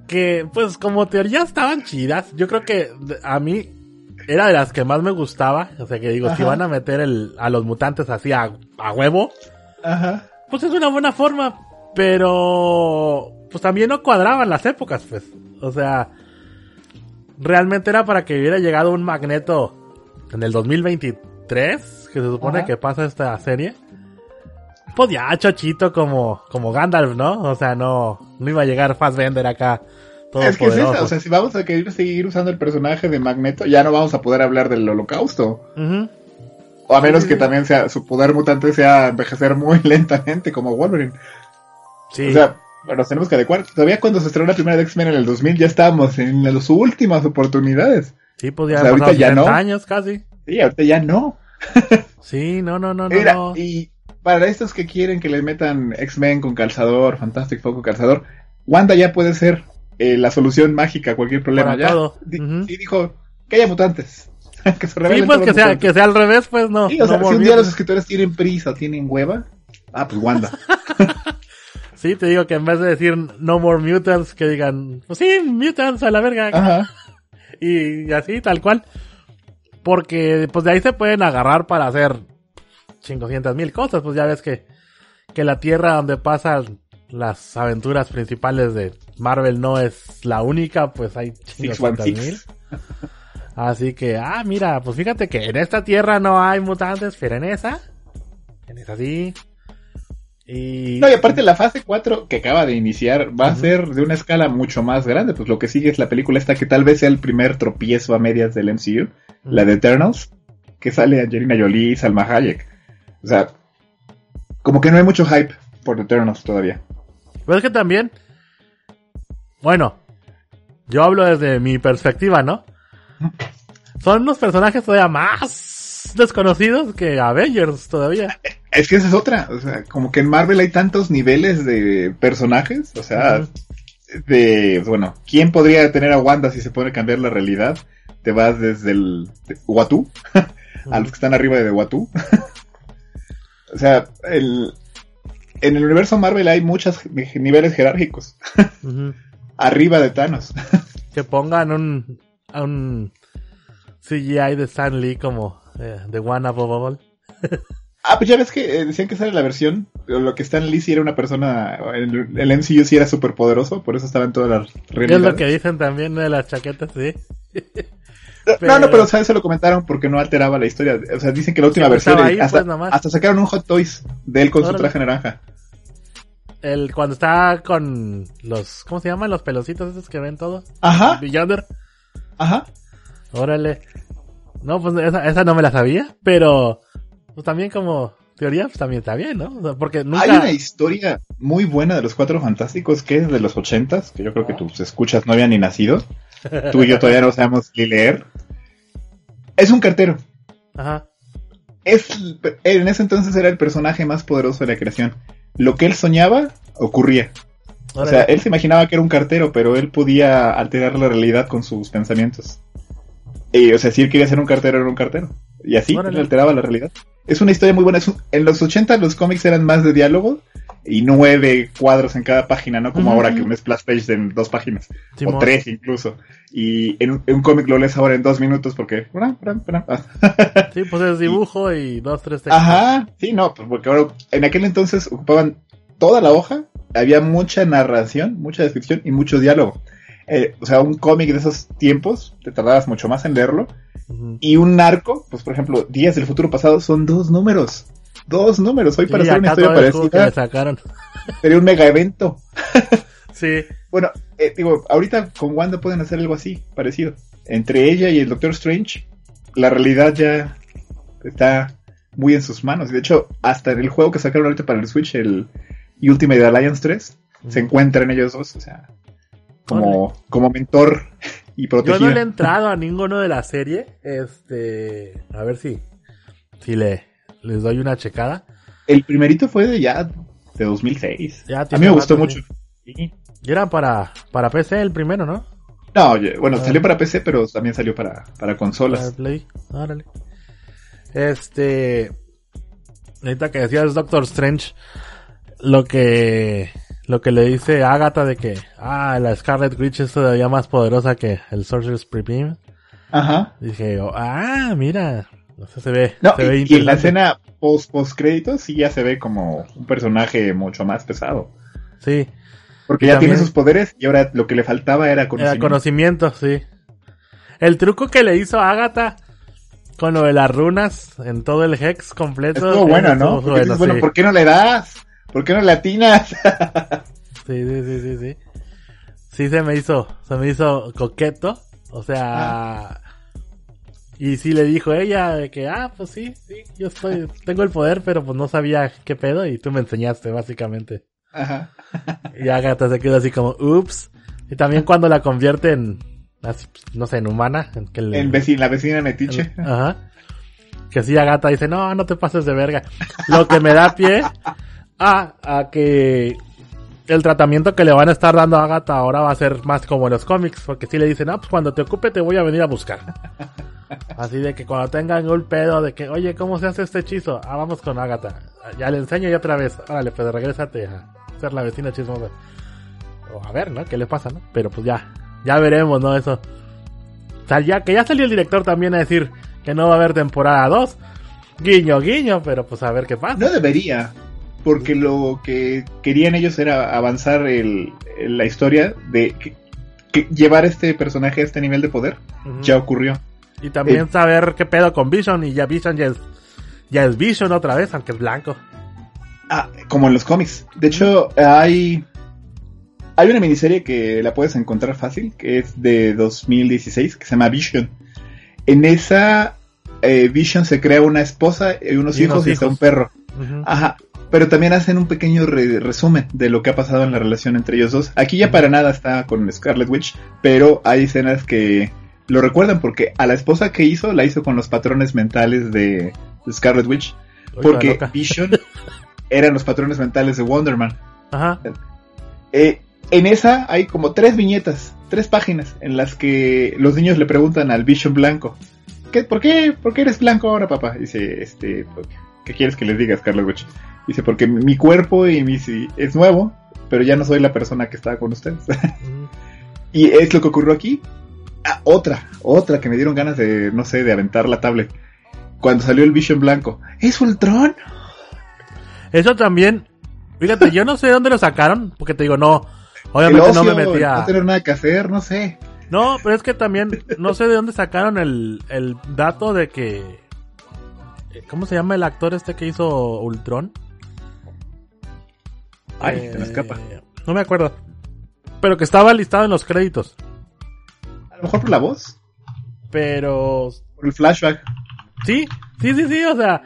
que pues como teoría estaban chidas. Yo creo que a mí era de las que más me gustaba. O sea, que digo, si van a meter el, a los mutantes así a, huevo, Ajá. pues es una buena forma. Pero, pues también no cuadraban las épocas, pues. O sea, realmente era para que hubiera llegado un magneto en el 2023, que se supone que pasa esta serie. Pues ya, chochito como, como Gandalf, ¿no? O sea, no, no iba a llegar Fassbender acá es que es esa, o sea, si vamos a querer seguir usando el personaje de Magneto, ya no vamos a poder hablar del holocausto. O a menos que también sea su poder mutante sea envejecer muy lentamente como Wolverine. Sí. O sea, nos tenemos que adecuar. Todavía cuando se estrenó la primera de X-Men en el 2000 ya estábamos en las últimas oportunidades. Sí, pues ya ahorita ya no. años casi. Sí, ahorita ya no. sí, no, no, no, no. Y para estos que quieren que le metan X-Men con calzador, Fantastic Four con calzador, Wanda ya puede ser eh, la solución mágica a cualquier problema. ya. Y dijo que haya mutantes. que se sí, pues que sea, que sea al revés, pues no. Sí, o sea, si un día los escritores tienen prisa, tienen hueva, ah, pues Wanda. sí, te digo que en vez de decir no more mutants, que digan, pues sí, mutants a la verga. Ajá. Y, así, tal cual. Porque, pues de ahí se pueden agarrar para hacer 500 mil cosas. Pues ya ves que, que la tierra donde pasan las aventuras principales de Marvel no es la única, pues hay mil. Así que, ah, mira, pues fíjate que en esta tierra no hay mutantes, pero en esa, en esa sí. Y... No, y aparte la fase 4 que acaba de iniciar va a ser de una escala mucho más grande. Pues lo que sigue es la película esta que tal vez sea el primer tropiezo a medias del MCU, la de Eternals, que sale Angelina Jolie y Salma Hayek. O sea, como que no hay mucho hype por Eternals todavía. Pero es que también, bueno, yo hablo desde mi perspectiva, ¿no? Son unos personajes todavía más desconocidos que Avengers todavía. Es que esa es otra, o sea, como que en Marvel hay tantos niveles de personajes, o sea, de, bueno, ¿quién podría tener a Wanda si se puede cambiar la realidad? Te vas desde el Watu a los que están arriba de Watu. o sea, el, en el universo Marvel hay muchos niveles jerárquicos. Arriba de Thanos. que pongan un, un CGI de Stan Lee como eh, The One Above All. Ah, pues ya ves que eh, decían que sale la versión, lo que Stan Lee sí era una persona, el, el MCU sí era súper poderoso, por eso estaban todas las realidades. Es lo que dicen también de las chaquetas, sí. No, no, pero ¿sabes? se lo comentaron porque no alteraba la historia. O sea, dicen que la última versión. hasta, pues, hasta, sacaron un Hot Toys de él con su traje naranja. El, cuando está con los. ¿Cómo se llaman? Los pelocitos esos que ven todo. Ajá. Beyonder. Ajá. Órale. No, pues esa, esa no me la sabía, pero. Pues también como teoría, pues también está bien, ¿no? porque nunca... Hay una historia muy buena de los Cuatro Fantásticos que es de los ochentas, que yo creo que tus escuchas no habían ni nacido. Tú y yo todavía no sabemos ni leer. Es un cartero. Ajá. Es, en ese entonces era el personaje más poderoso de la creación. Lo que él soñaba ocurría. O sea, él se imaginaba que era un cartero, pero él podía alterar la realidad con sus pensamientos. Y, o sea, si él quería ser un cartero, era un cartero. Y así alteraba la realidad. Es una historia muy buena. en los 80 los cómics eran más de diálogo y nueve cuadros en cada página, ¿no? Como ahora que un splash page en dos páginas. o tres incluso. Y en un, cómic lo lees ahora en dos minutos porque... sí, pues es dibujo y dos, tres textos. Ajá, sí, no, pues porque ahora en aquel entonces ocupaban toda la hoja, había mucha narración, mucha descripción y mucho diálogo. Eh, o sea, un cómic de esos tiempos, te tardabas mucho más en leerlo. Y un narco, pues por ejemplo, Días del Futuro Pasado son dos números dos números hoy para hacer una historia parecida. sacaron. Sería un mega evento. sí. Bueno, eh, digo, ahorita con Wanda pueden hacer algo así, parecido. Entre ella y el Doctor Strange, la realidad ya está muy en sus manos. De hecho, hasta en el juego que sacaron ahorita para el Switch, el Ultimate Alliance 3, se encuentran ellos dos, o sea, como, como mentor y protegido. Yo no le he entrado a ninguno de la serie, este, a ver si, si le, les doy una checada. El primerito fue de ya de 2006. a mí me gustó mucho. Y era para, para PC el primero, ¿no? No, bueno, ah. salió para PC, pero también salió para, para consolas. Play. Órale. Este. Ahorita que decías Doctor Strange, lo que lo que le dice Agatha de que ah la Scarlet Witch es todavía más poderosa que el Sorcerer's Supreme. Ajá. Dije, ah, mira, no sé, se ve. No, y, en la escena post, post créditos sí ya se ve como un personaje mucho más pesado. Sí. Porque ya tiene sus poderes y ahora lo que le faltaba era conocimiento. Era conocimiento, sí. El truco que le hizo Agatha con lo de las runas en todo el hex completo. Estuvo bueno, ¿no? bueno, ¿por qué no le das? ¿Por qué no le atinas? sí, sí, sí, sí, sí. Sí se me hizo, se me hizo coqueto. O sea, ah. Y sí le dijo ella de que, ah, pues sí, sí, yo estoy, tengo el poder, pero pues no sabía qué pedo y tú me enseñaste, básicamente. Ajá. y Agatha se quedó así como, ups. Y también cuando la convierte en, no sé, en humana. En, que en vecina, la vecina metiche. Ajá. Que así Agatha dice, no, no te pases de verga. Lo que me da pie a, a que el tratamiento que le van a estar dando a Agatha ahora va a ser más como en los cómics, porque si le dicen, ah, pues cuando te ocupe te voy a venir a buscar. Así de que cuando tengan un pedo de que, oye, ¿cómo se hace este hechizo? Ah, vamos con Agatha. Ya le enseño y otra vez. Órale, pues regrésate a ser la vecina chismosa. O a ver, ¿no? ¿Qué le pasa, no? Pero pues ya, ya veremos, ¿no? Eso. O sea, ya que ya salió el director también a decir que no va a haber temporada 2. Guiño, guiño, pero pues a ver qué pasa. No debería, porque lo que querían ellos era avanzar el, la historia de que, llevar este personaje a este nivel de poder. Ya ocurrió. Y también eh, saber qué pedo con Vision. Y ya Vision ya es, ya es Vision otra vez, aunque es blanco. Ah, como en los cómics. De hecho, hay hay una miniserie que la puedes encontrar fácil, que es de 2016, que se llama Vision. En esa eh, Vision se crea una esposa y unos hijos y está un perro. Ajá. Pero también hacen un pequeño resumen de lo que ha pasado en la relación entre ellos dos. Aquí ya para nada está con Scarlet Witch, pero hay escenas que lo recuerdan porque a la esposa que hizo la hizo con los patrones mentales de, Scarlet Witch. porque Vision eran los patrones mentales de Wonder Man. Ajá. Eh, en esa hay como tres viñetas, tres páginas en las que los niños le preguntan al Vision blanco, ¿Qué, por, qué, ¿por qué eres blanco ahora, papá? Dice, este, ¿qué quieres que les diga, Scarlet Witch? Dice, porque mi cuerpo y mi, es nuevo, pero ya no soy la persona que estaba con ustedes. y es lo que ocurrió aquí. Ah, otra, otra que me dieron ganas de, no sé, de aventar la tablet. Cuando salió el Vision blanco. ¿Es Ultron? Eso también, fíjate, yo no sé de dónde lo sacaron, porque te digo, no, obviamente no me metía. No tener nada que hacer, no sé. No, pero es que también, no sé de dónde sacaron el, el dato de que... ¿Cómo se llama el actor este que hizo Ultron? Ay, se me escapa. Eh, no me acuerdo. Pero que estaba listado en los créditos. A lo mejor por la voz. Pero... Por el flashback. Sí, sí, sí, sí, o sea...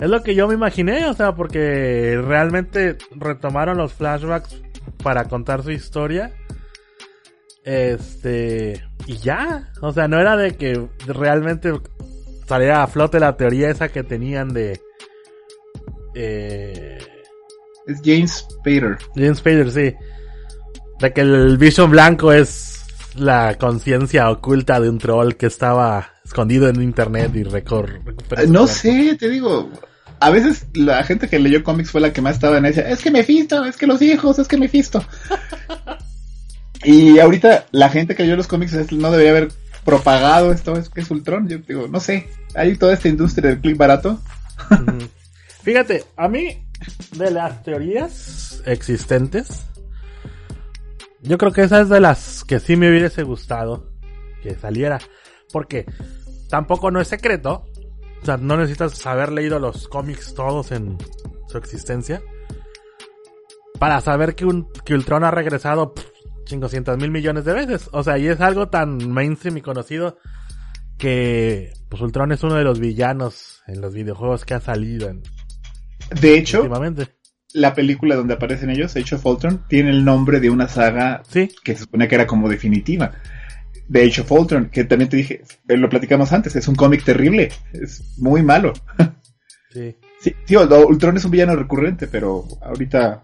Es lo que yo me imaginé, o sea, porque realmente retomaron los flashbacks para contar su historia. Este. Y ya. O sea, no era de que realmente saliera a flote la teoría esa que tenían de. Eh, es James Spader. James Spader, sí. De que el Vision Blanco es la conciencia oculta de un troll que estaba escondido en internet y recorre. No sé, te digo. A veces la gente que leyó cómics fue la que más estaba en ella. Es que me fisto, es que los hijos, es que me fisto. Y ahorita la gente que leyó los cómics no debería haber propagado esto, es que es Ultron. Yo digo, no sé, hay toda esta industria del click barato. Fíjate, a mí, de las teorías existentes, yo creo que esa es de las que sí me hubiese gustado que saliera. Porque tampoco no es secreto. O sea, no necesitas haber leído los cómics todos en su existencia. Para saber que, un, que Ultron ha regresado 500 mil millones de veces. O sea, y es algo tan mainstream y conocido que pues Ultron es uno de los villanos en los videojuegos que ha salido en, de hecho la película donde aparecen ellos Age of Ultron tiene el nombre de una saga que se supone que era como definitiva. De Age of Ultron que también te dije eh, lo platicamos antes es un cómic terrible es muy malo. Sí. Sí, sí Ultron es un villano recurrente pero ahorita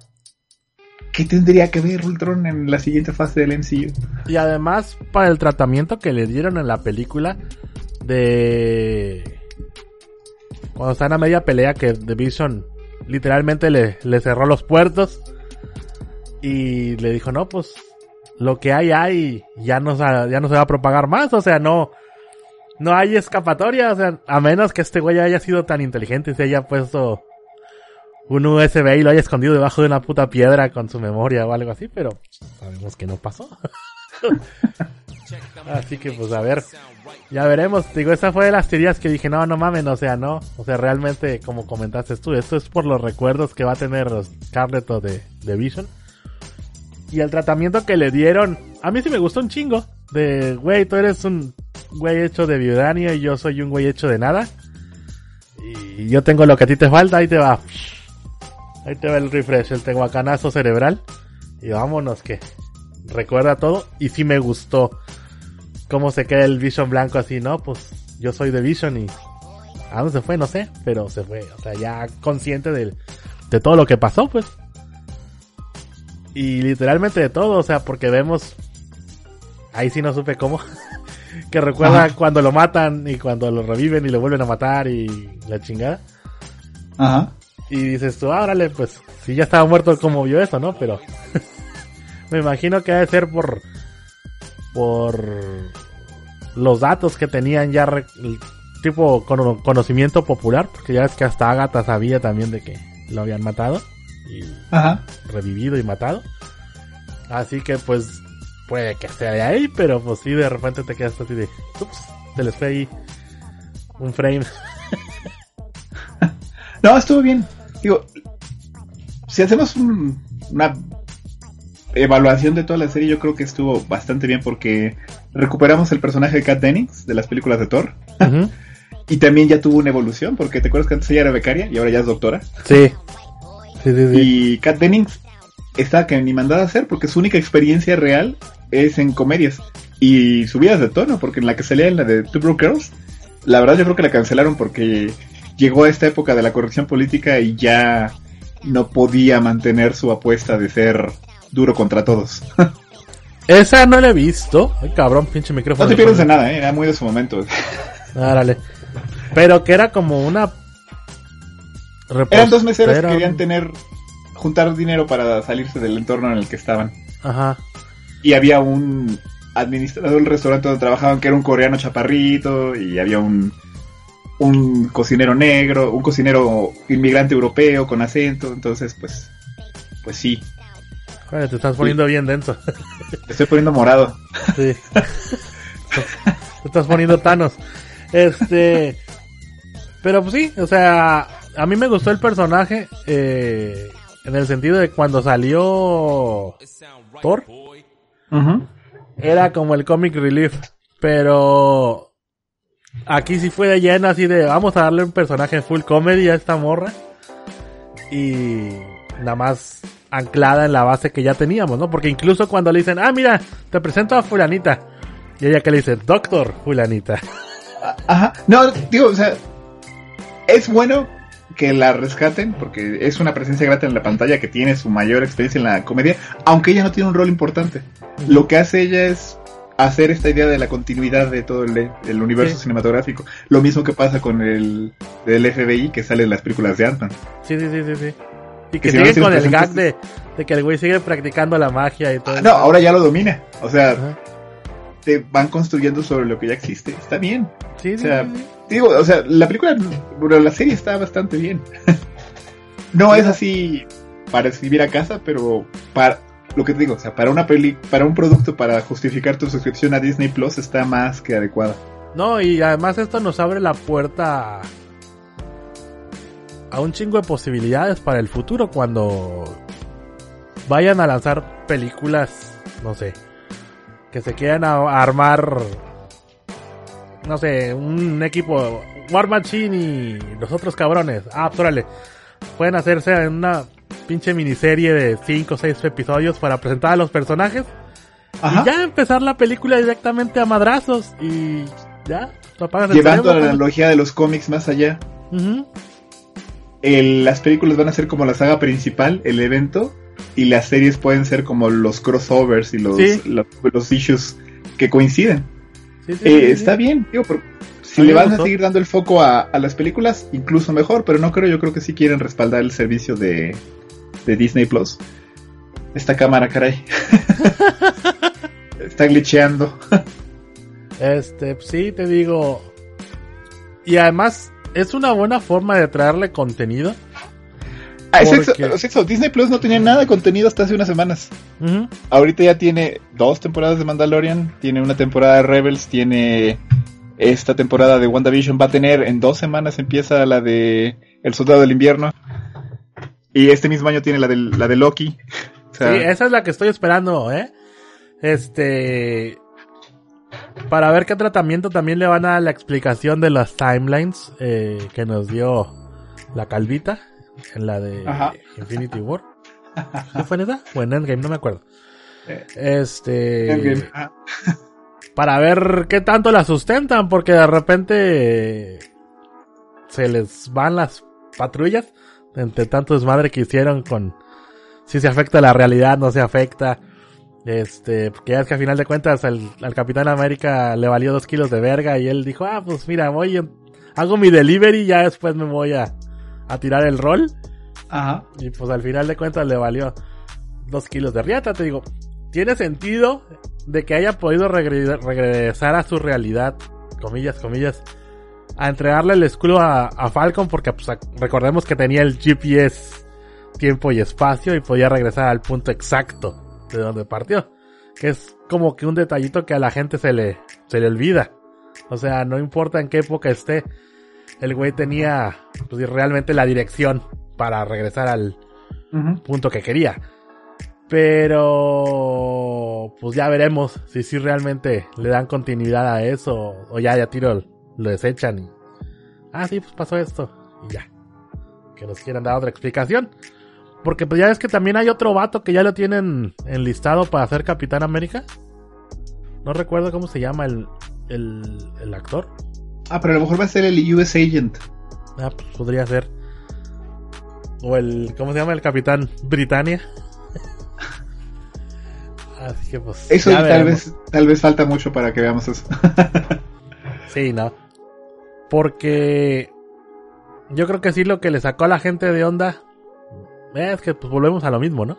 ¿Qué tendría que ver Ultron en la siguiente fase del MCU? Y además, para el tratamiento que le dieron en la película de... Cuando está en la media pelea que The Vision literalmente le, le cerró los puertos y le dijo, no, pues lo que hay hay, ya no, ya no se va a propagar más, o sea, no, no hay escapatoria, o sea, a menos que este güey haya sido tan inteligente y se haya puesto un USB y lo haya escondido debajo de una puta piedra con su memoria o algo así, pero sabemos que no pasó. así que pues a ver, ya veremos. Digo, esa fue de las teorías que dije, no, no mames, o sea, no. O sea, realmente, como comentaste tú, esto es por los recuerdos que va a tener o de, de Vision. Y el tratamiento que le dieron, a mí sí me gustó un chingo. De, güey, tú eres un güey hecho de viudanía y yo soy un güey hecho de nada. Y yo tengo lo que a ti te falta, ahí te va. Ahí te va el refresh, el tehuacanazo cerebral. Y vámonos que recuerda todo. Y sí me gustó cómo se queda el Vision blanco así, ¿no? Pues yo soy de Vision y... ¿A dónde se fue? No sé, pero se fue. O sea, ya consciente de, de todo lo que pasó, pues. Y literalmente de todo, o sea, porque vemos... Ahí sí no supe cómo. que recuerda cuando lo matan y cuando lo reviven y lo vuelven a matar y la chingada. Ajá. Y dices tú, ah, órale, pues, si ya estaba muerto, ¿cómo vio eso, no? Pero me imagino que debe ser por, por los datos que tenían ya, tipo conocimiento popular, porque ya es que hasta Agatha sabía también de que lo habían matado y revivido y matado. Así que pues puede que sea de ahí, pero pues sí de repente te quedas así de, ups, se les fue ahí un frame. No, estuvo bien. Digo, si hacemos una evaluación de toda la serie, yo creo que estuvo bastante bien porque recuperamos el personaje de Kat Dennings de las películas de Thor. y también ya tuvo una evolución, porque te acuerdas que antes ella era becaria y ahora ya es doctora. Sí. sí, sí, sí. Y Kat Dennings está que ni mandada a hacer porque su única experiencia real es en comedias. Y subidas de tono, porque en la que salía en la de Two Broke Girls, la verdad yo creo que la cancelaron porque llegó a esta época de la corrección política y ya no podía mantener su apuesta de ser duro contra todos. Esa no la he visto. Ay, cabrón, pinche micrófono. No te pierdes de nada, ¿eh? era muy de su momento. Árale. Pero que era como una. Eran dos meseros que querían tener. juntar dinero para salirse del entorno en el que estaban. Ajá. Y había un administrador del restaurante donde trabajaban que era un coreano chaparrito. Y había un. un cocinero negro, un cocinero inmigrante europeo con acento. Entonces, pues. Pues sí, te estás poniendo bien denso. Te estoy poniendo morado. Sí. te estás poniendo Thanos. Este. Pero pues sí, o sea, a mí me gustó el personaje. Eh, en el sentido de cuando salió Thor. Era como el comic relief. Pero. Aquí sí fue de lleno así de vamos a darle un personaje full comedy a esta morra. Y nada más anclada en la base que ya teníamos, ¿no? Porque incluso cuando le dicen, ah, mira, te presento a fulanita. Y ella que le dice, doctor fulanita. Ajá. No, digo, o sea, es bueno que la rescaten porque es una presencia grata en la pantalla que tiene su mayor experiencia en la comedia, aunque ella no tiene un rol importante. Lo que hace ella es hacer esta idea de la continuidad de todo el, universo cinematográfico. Lo mismo que pasa con el del FBI que sale en las películas de Ant-Man. Sí, sí, sí, sí, sí. Y que, sigue con el gag de, que el güey sigue practicando la magia y todo. Ah, no, ahora ya lo domina. O sea, te van construyendo sobre lo que ya existe. Está bien. Sí, o sea, digo, o sea, la película, bueno, la serie está bastante bien. no es así para escribir a casa, pero para lo que te digo, o sea, para una peli, para un producto para justificar tu suscripción a Disney Plus está más que adecuada. No, y además esto nos abre la puerta a un chingo de posibilidades para el futuro cuando vayan a lanzar películas, no sé, que se quieran armar, no sé, un equipo War Machine y los otros cabrones. Ah, pues órale, pueden hacerse en una pinche miniserie de 5 o 6 episodios para presentar a los personajes. Y ya empezar la película directamente a madrazos y ya. Llevando la analogía de los cómics más allá las películas van a ser como la saga principal, el evento, y las series pueden ser como los crossovers y los, los, issues que coinciden. Eh, está bien, digo, si le van a seguir dando el foco a, las películas, incluso mejor, pero no creo, yo creo que sí quieren respaldar el servicio de, de Disney Plus. Esta cámara, caray. Está glitcheando. este, sí, te digo. Y además, es una buena forma de traerle contenido. Ah, Disney Plus no tenía nada de contenido hasta hace unas semanas. Ahorita ya tiene dos temporadas de Mandalorian, tiene una temporada de Rebels, tiene esta temporada de WandaVision. Va a tener en dos semanas empieza la de El Soldado del Invierno. Y este mismo año tiene la de, la de Loki. sí, esa es la que estoy esperando, ¿eh? Este para ver qué tratamiento también le van a la explicación de las timelines eh, que nos dio la calvita en la de Infinity War. ¿Qué fue en esa? O en Endgame, no me acuerdo. Eh, este. para ver qué tanto la sustentan, porque de repente se les van las patrullas entre tanto desmadre que hicieron con si se afecta la realidad, no se afecta. Este, porque ya es que a final de cuentas al, Capitán América le valió dos kilos de verga y él dijo, ah, pues mira, voy, hago mi delivery y ya después me voy a, a tirar el rol. Ajá. Y pues al final de cuentas le valió dos kilos de riata, te digo. Tiene sentido de que haya podido regresar a su realidad, comillas, comillas, a entregarle el escudo a, a Falcon porque pues, recordemos que tenía el GPS tiempo y espacio y podía regresar al punto exacto de donde partió. Que es como que un detallito que a la gente se le, se le olvida. O sea, no importa en qué época esté, el güey tenía pues, realmente la dirección para regresar al, punto que quería. Pero pues ya veremos si si realmente le dan continuidad a eso o ya ya tiro lo desechan y ah sí pues pasó esto y ya que nos quieran dar otra explicación porque pues ya es que también hay otro vato que ya lo tienen enlistado para ser Capitán América no recuerdo cómo se llama el, el, el actor ah pero a lo mejor va a ser el US Agent ah pues podría ser o el cómo se llama el Capitán Britannia Así que pues. Eso tal vez, tal vez falta mucho para que veamos eso. sí, no. Porque yo creo que sí lo que le sacó a la gente de onda es que pues volvemos a lo mismo, ¿no?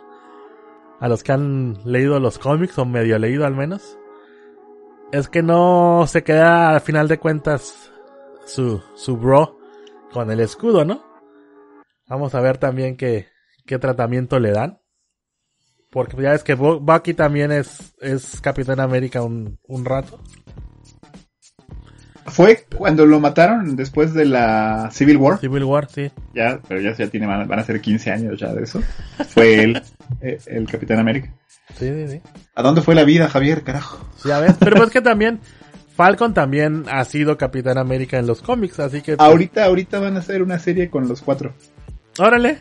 A los que han leído los cómics o medio leído al menos. Es que no se queda al final de cuentas su, su bro con el escudo, ¿no? Vamos a ver también qué, qué tratamiento le dan. Porque ya ves que Bucky también es, es Capitán América un, un rato. Fue cuando lo mataron después de la Civil War. Civil War, sí. Ya, pero ya, ya tiene, van a ser 15 años ya de eso. Fue él, eh, el Capitán América. Sí, sí, sí. ¿A dónde fue la vida, Javier, carajo? Sí, a ver, pero pues que también Falcon también ha sido Capitán América en los cómics, así que... Pues ahorita, ahorita van a hacer una serie con los cuatro. Órale.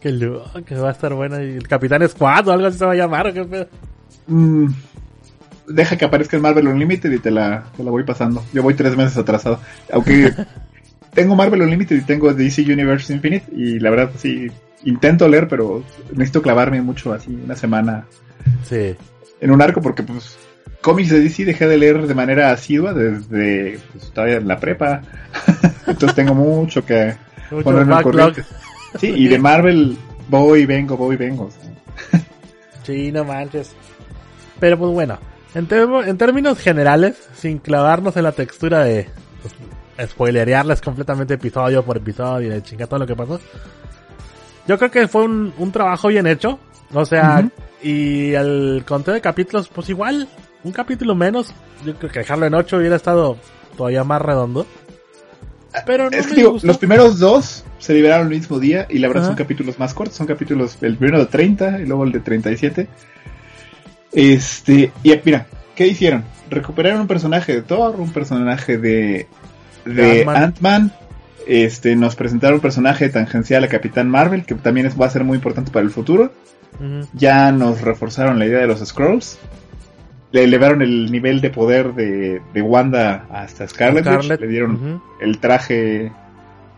Que, que va a estar buena. Y el Capitán Squad o algo así se va a llamar. Mm, deja que aparezca el Marvel Unlimited y te la, te la voy pasando. Yo voy tres meses atrasado. Aunque tengo Marvel Unlimited y tengo DC Universe Infinite. Y la verdad, sí, intento leer, pero necesito clavarme mucho así una semana. Sí. En un arco porque pues cómics de DC dejé de leer de manera asidua desde pues, todavía en la prepa. Entonces tengo mucho que ponerme al corriente. Sí, y de Marvel voy, vengo, voy, vengo. sí, no manches. Pero pues bueno, en, en, términos generales, sin clavarnos en la textura de pues, spoilerearles completamente episodio por episodio y de chingar todo lo que pasó. Yo creo que fue un, un trabajo bien hecho. O sea, y el conteo de capítulos, pues igual, un capítulo menos. Yo creo que dejarlo en 8 hubiera estado todavía más redondo. Pero no es que digo, los primeros dos se liberaron el mismo día y la verdad son capítulos más cortos, son capítulos, el primero de 30 y luego el de 37. Este, y mira, ¿qué hicieron? Recuperaron un personaje de Thor, un personaje de, de Ant-Man. este, nos presentaron un personaje tangencial a Capitán Marvel, que también va a ser muy importante para el futuro. Ya nos reforzaron la idea de los Scrolls le elevaron el nivel de poder de, de Wanda hasta Scarlet, le dieron el traje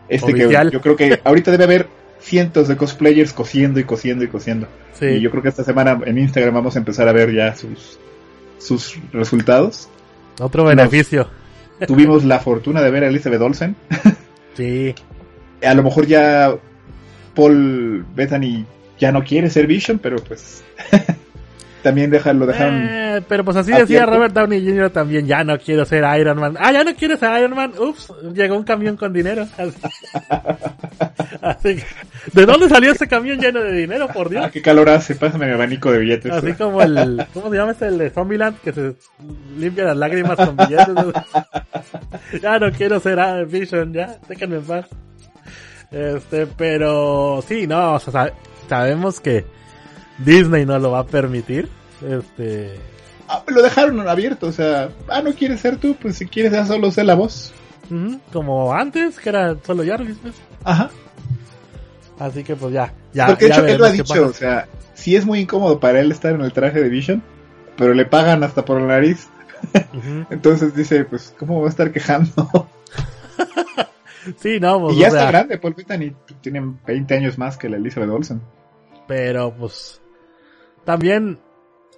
este que yo creo que ahorita debe haber cientos de cosplayers cosiendo y cosiendo y cosiendo. Y yo creo que esta semana en Instagram vamos a empezar a ver ya sus sus resultados. Otro beneficio. tuvimos la fortuna de ver a Elizabeth Olsen. sí. A lo mejor ya Paul Bethany ya no quiere ser Vision, pero pues también lo dejaron. Eh, pero pues así decía Robert Downey Jr. también, ya no quiero ser Iron Man. Ah, ya no quiero ser Iron Man. Ups, llegó un camión con dinero. Así, que, ¿de dónde salió ese camión lleno de dinero, por Dios? Ah, qué calor hace, pásame el abanico de billetes. Así como el, ¿cómo se llama este? El de Zombieland, que se limpia las lágrimas con billetes. ya no quiero ser Vision, ya, déjenme en paz. Este, pero sí, no, o sea, sabemos que Disney no lo va a permitir. Este. Ah, lo dejaron abierto, o sea, ah, no quieres ser tú, pues si quieres ya solo ser la voz. como antes, que era solo Jarvis, pues. Ajá. Así que pues ya, ya. Porque de hecho él lo ha dicho, o sea, sí es muy incómodo para él estar en el traje de Vision, pero le pagan hasta por la nariz. Entonces dice, pues, ¿cómo va a estar quejando? sí, no, pues, Y ya está grande, Paul Bettany tiene 20 años más que la Elizabeth Olsen. Pero pues también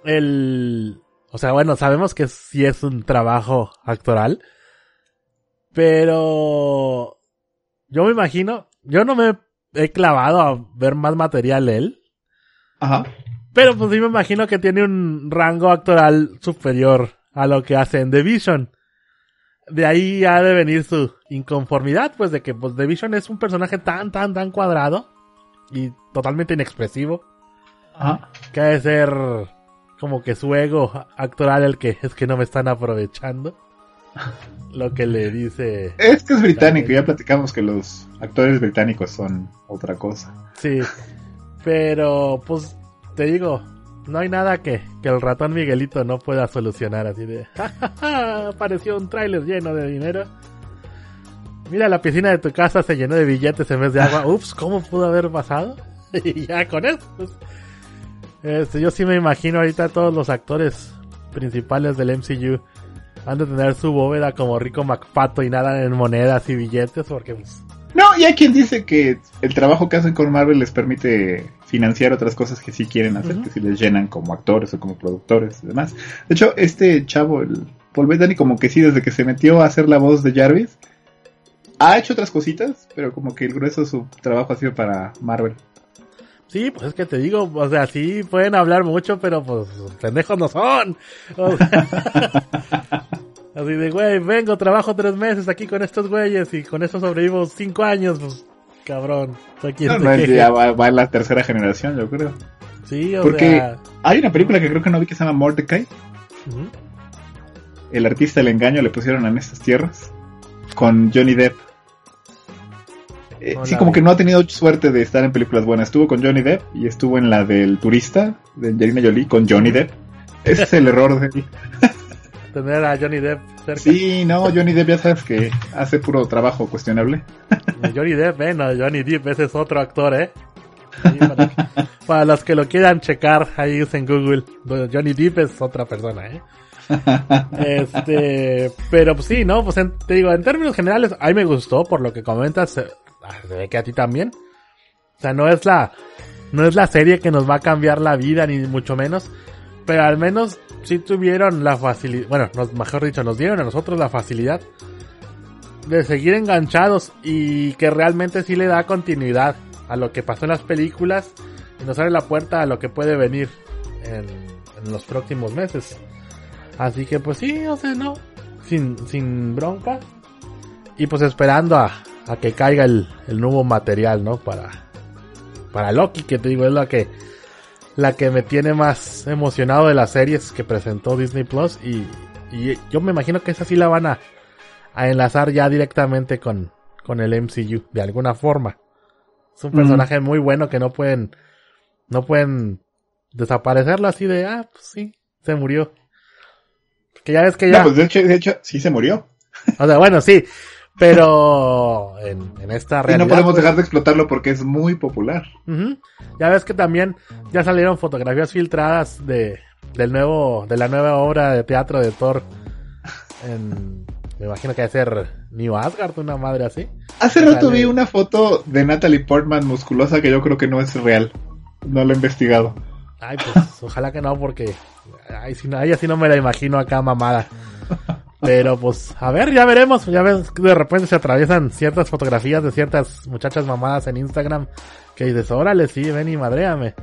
el... O sea, bueno, sabemos que sí es un trabajo actoral. Pero... Yo me imagino... Yo no me he clavado a ver más material él. Ajá. Pero pues sí me imagino que tiene un rango actoral superior a lo que hace en The Vision. De ahí ha de venir su inconformidad, pues de que pues The Vision es un personaje tan, tan, tan cuadrado y totalmente inexpresivo. Que ha de ser como que su ego actoral el que es que no me están aprovechando. Lo que le dice. Es que es británico, ya platicamos que los actores británicos son otra cosa. Sí. Pero, pues, te digo, no hay nada que, que el ratón Miguelito no pueda solucionar así de... Apareció un tráiler lleno de dinero. Mira, la piscina de tu casa se llenó de billetes en vez de agua. Ups, ¿cómo pudo haber pasado? y ya con eso. Pues, este, yo sí me imagino ahorita todos los actores principales del MCU han de tener su bóveda como rico MacPato y nada en monedas y billetes porque pues... No, y hay quien dice que el trabajo que hacen con Marvel les permite financiar otras cosas que sí quieren hacer, que si les llenan como actores o como productores y demás. De hecho, este chavo, el Paul Bettany, como que sí, desde que se metió a hacer la voz de Jarvis, ha hecho otras cositas, pero como que el grueso de su trabajo ha sido para Marvel. Sí, pues es que te digo, o sea, sí pueden hablar mucho, pero pues pendejos no son. así de, güey, vengo, trabajo tres meses aquí con estos güeyes y con eso sobrevivo cinco años, pues cabrón. ya va, en la tercera generación, yo creo. Sí, o Porque hay una película que creo que no vi que se llama Mordecai. El artista del engaño le pusieron en estas tierras con Johnny Depp. Eh, sí, como que no ha tenido suerte de estar en películas buenas. Estuvo con Johnny Depp y estuvo en la del turista de Angelina Jolie con Johnny Depp. Ese es el error de Tener a Johnny Depp cerca. Sí, no, Johnny Depp ya sabes que hace puro trabajo cuestionable. Johnny Depp, eh, no, Johnny Depp, ese es otro actor, eh. para, los que lo quieran checar, ahí en Google. Johnny Depp es otra persona, eh. este, pero pues sí, ¿no? Pues te digo, en términos generales, a mí me gustó por lo que comentas. Ah, se ve que a ti también. O sea, no es la, no es la serie que nos va a cambiar la vida, ni mucho menos. Pero al menos sí tuvieron la facilidad, bueno, mejor dicho, nos dieron a nosotros la facilidad de seguir enganchados y que realmente sí le da continuidad a lo que pasó en las películas y nos abre la puerta a lo que puede venir en, en los próximos meses. Así que pues sí, o sea, no, sin, sin bronca. Y pues esperando a, a que caiga el, nuevo material, ¿no? Para, para Loki, que te digo, es la que, la que me tiene más emocionado de las series que presentó Disney Plus. Y, y yo me imagino que esa sí la van a, a enlazar ya directamente con, con el MCU, de alguna forma. Es un personaje muy bueno que no pueden, no pueden desaparecerlo así de, ah, pues sí, se murió. Que ya ves que ya. No, pues de hecho, de hecho, sí se murió. O sea, bueno, sí, pero en, en esta realidad. Y no podemos pues, dejar de explotarlo porque es muy popular. Ya ves que también ya salieron fotografías filtradas de, del nuevo, de la nueva obra de teatro de Thor. me imagino que va a ser New Asgard, una madre así. Hace rato vi una foto de Natalie Portman musculosa que yo creo que no es real. No lo he investigado. Ay, pues ojalá que no, porque ay, si no, ahí no me la imagino acá mamada. Pero pues, a ver, ya veremos. Ya ves que de repente se atraviesan ciertas fotografías de ciertas muchachas mamadas en Instagram que dices, órale, sí, ven y madréame.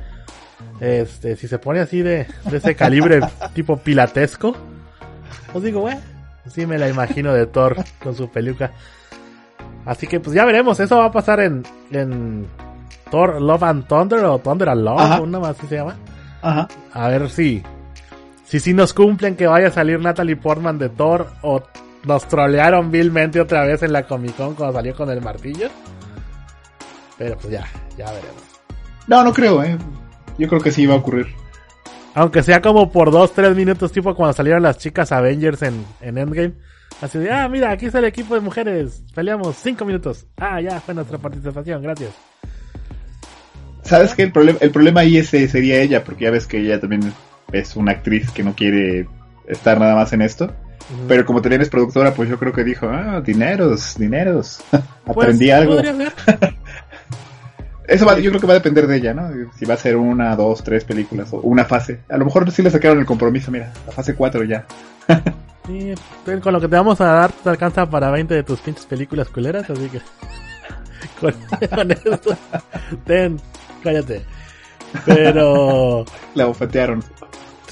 Este, si se pone así de, de ese calibre tipo pilatesco, pues digo, güey, sí me la imagino de Thor con su peluca. Así que pues ya veremos, eso va a pasar en, en Thor Love and Thunder o Thunder and Love, una más así se llama. Ajá. A ver si si sí nos cumplen que vaya a salir Natalie Portman de Thor o nos trolearon vilmente otra vez en la Comic Con cuando salió con el martillo. Pero pues ya, ya veremos. No, no creo, eh. Yo creo que sí va a ocurrir. Aunque sea como por dos, tres minutos, tipo cuando salieron las chicas Avengers en, en Endgame. Así de, ah, mira, aquí está el equipo de mujeres. Peleamos cinco minutos. Ah, ya, fue nuestra participación, gracias. ¿Sabes qué? El, problema el problema ahí ese sería ella, porque ya ves que ella también es una actriz que no quiere estar nada más en esto. Pero como también es productora, pues yo creo que dijo, ah, dineros, dineros. Pues, Aprendí algo. Eso va, yo creo que va a depender de ella, ¿no? Si va a ser una, dos, tres películas o una fase. A lo mejor sí le sacaron el compromiso, mira, la fase 4 ya. sí, con lo que te vamos a dar te alcanza para 20 de tus pinches películas culeras, así que con, con esto, ten, cállate. Pero. La bofetearon.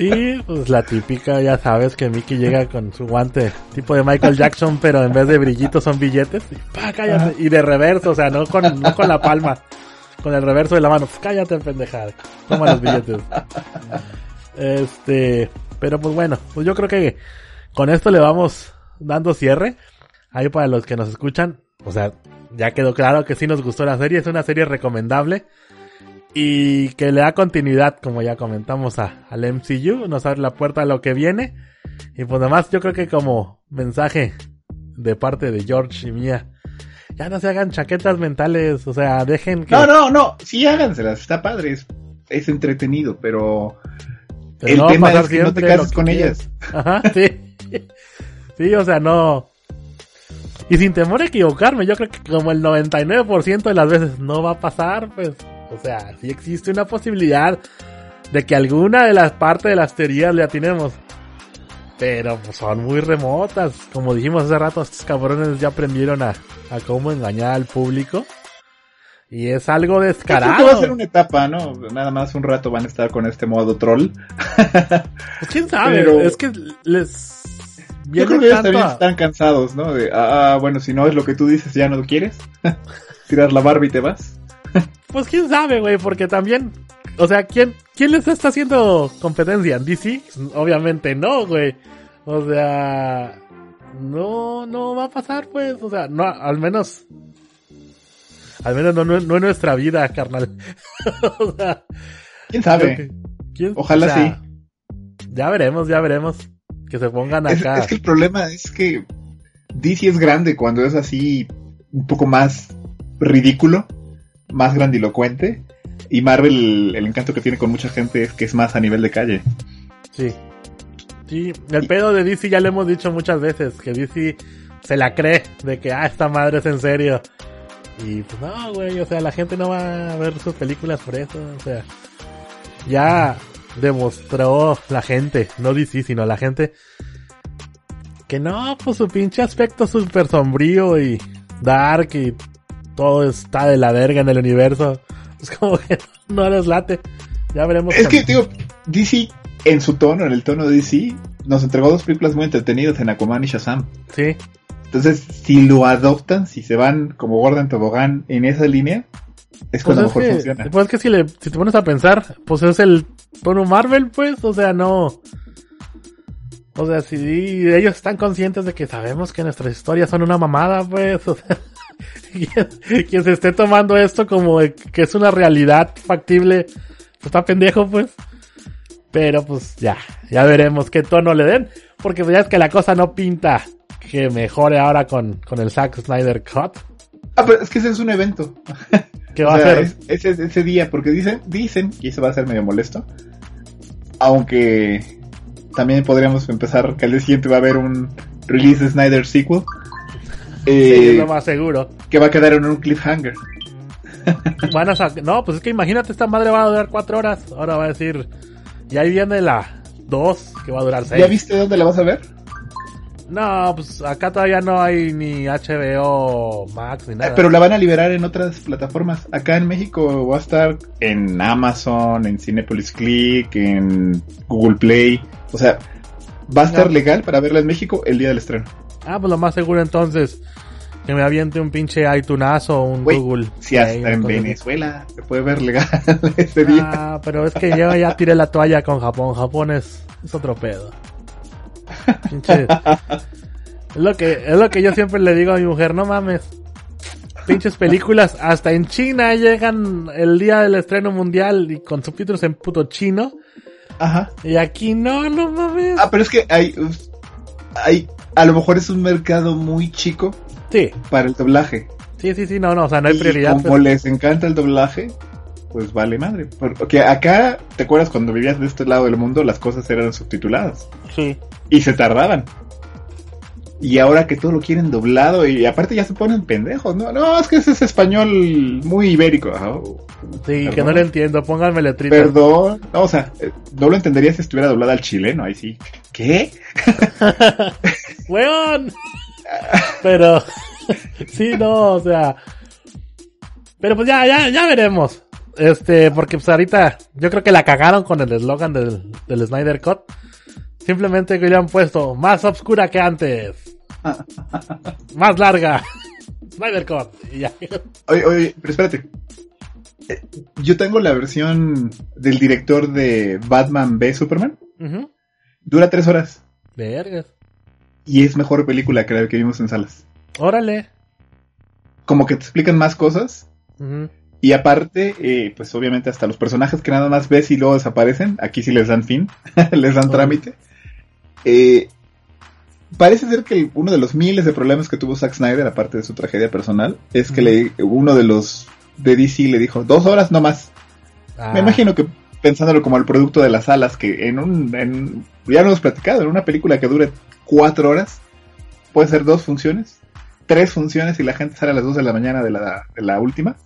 Sí, pues la típica, ya sabes que Mickey llega con su guante tipo de Michael Jackson, pero en vez de brillitos son billetes. Y, pa, cállate. y de reverso, o sea, no con, no con la palma, con el reverso de la mano. Pues cállate, pendejada. Toma los billetes. Este, pero pues bueno, pues yo creo que con esto le vamos dando cierre. Ahí para los que nos escuchan, o sea, ya quedó claro que sí nos gustó la serie, es una serie recomendable y que le da continuidad, como ya comentamos, a, al MCU, nos abre la puerta a lo que viene. Y pues además yo creo que como mensaje de parte de George y mía, ya no se hagan chaquetas mentales, o sea, dejen que... No, no, no, sí háganselas, está padre, es, es entretenido, pero... Pero el no tema es que no te cases con quieres. ellas. Ajá, sí. Sí, o sea, no. Y sin temor a equivocarme, yo creo que como el 99% de las veces no va a pasar, pues, o sea, sí existe una posibilidad de que alguna de las partes de las teorías le atinemos. Pero pues, son muy remotas. Como dijimos hace rato, estos cabrones ya aprendieron a, a cómo engañar al público. Y es algo Yo creo descarado. que va a ser una etapa, ¿no? Nada más un rato van a estar con este modo troll. Pues quién sabe, Pero- es que les... Yo creo que ellos también a- están cansados, ¿no? De, ah, bueno, si no es lo que tú dices, ya no lo quieres. Tiras la barba y te vas. Pues quién sabe, güey, porque también, o sea, ¿quién, quién les está haciendo competencia? ¿DC? Obviamente no, güey. O sea, no, no va a pasar, pues, o sea, no, al menos, al menos no, no, no en nuestra vida, carnal. o sea, ¿Quién sabe? que- ¿quién- Ojalá o sea, Ya veremos, ya veremos. Que se pongan Es, acá. es que el problema es que DC es grande cuando es así un poco más ridículo, más grandilocuente. Y Marvel, el encanto que tiene con mucha gente es que es más a nivel de calle. Sí. Sí, el pedo de DC ya lo hemos dicho muchas veces, que DC se la cree de que, ah, esta madre es en serio. Y pues no, güey, o sea, la gente no va a ver sus películas por eso, o sea, ya demostró la gente, no DC, sino la gente, que no, pues su pinche aspecto súper sombrío y dark y todo está de la verga en el universo. Es como que no les late. Ya veremos. Es que, digo, DC, en su tono, en el tono de DC, nos entregó dos películas muy entretenidas en Aquaman y Shazam. Sí, Entonces, si lo adoptan, si se van como Gordon Tobogán en esa línea, es Pues cuando es, mejor que, funciona. pues es que si, le, si te pones a pensar, pues es el tono Marvel, pues, o sea, no. O sea, si ellos están conscientes de que sabemos que nuestras historias son una mamada, pues, o sea, quien, quien se esté tomando esto como que es una realidad factible, pues está pendejo, pues. Pero pues ya, ya veremos qué tono le den, porque pues ya es que la cosa no pinta que mejore ahora con, con el Zack Snyder Cut. Ah, pero es que ese es un evento. Que O va a es- ese es ese día, porque dicen, dicen, y eso va a ser medio molesto, aunque también podríamos empezar que al día siguiente va a haber un release de Snyder sequel, sí, eh, es lo más seguro. que va a quedar en un cliffhanger. Van a No, pues es que imagínate, esta madre va a durar cuatro horas. Ahora va a decir, y ahí viene la dos, que va a durar seis. ¿Ya viste dónde la vas a ver? No, pues acá todavía no hay ni HBO Max ni Eh, nada. Pero la van a liberar en otras plataformas. Acá en México va a estar en Amazon, en Cinepolis Click, en Google Play. O sea, va a estar No. legal para verla en México el día del estreno. Ah, pues lo más seguro entonces, que me aviente un pinche iTunes o un Google. Si hasta en. Venezuela se puede ver legal ese día. Ah, pero es que yo ya tiré la toalla con Japón. Japón es, es otro pedo. Pinche. Es lo que, es lo que yo siempre le digo a mi mujer, no mames. Pinches películas, hasta en China llegan el día del estreno mundial y con subtítulos en puto chino. Ajá. Y aquí no, no mames. Ah, pero es que hay, hay, a lo mejor es un mercado muy chico Sí, para el doblaje. sí, sí, sí, no, no, o sea, no hay y prioridad. como les encanta el doblaje, pues vale madre. Porque acá, ¿te acuerdas cuando vivías de este lado del mundo? Las cosas eran subtituladas. Sí. Y se tardaban. Y ahora que todo lo quieren doblado y aparte ya se ponen pendejos, ¿no? No, es que ese es español muy ibérico. Sí, que perdón. no le entiendo, pónganme letritas. Perdón. No, o sea, eh, no lo entendería si estuviera doblada al chileno, ahí sí. ¿Qué? ¡Weón! Pero, sí, no, o sea. Pero pues ya, ya, ya veremos. Este, porque pues ahorita, yo creo que la cagaron con el eslogan del, del Snyder Cut. Simplemente que le han puesto más obscura que antes. más larga. Snyder Cut. Y ya. Oye, oye, pero espérate. Eh, Yo tengo la versión del director de Batman v Superman. Dura tres horas. Vergas. Y es mejor película que la que vimos en salas. Órale. Como que te explican más cosas. Y aparte, eh, pues obviamente hasta los personajes que nada más ves y luego desaparecen, aquí sí les dan fin, les dan trámite. Eh, parece ser que uno de los miles de problemas que tuvo Zack Snyder, aparte de su tragedia personal, es que le, uno de los de DC le dijo, dos horas no más. Me Ah, imagino que pensándolo como el producto de las alas, que en un, en, ya lo hemos platicado, en una película que dure cuatro horas, puede ser dos funciones, tres funciones y la gente sale a las dos de la mañana de la, de la última.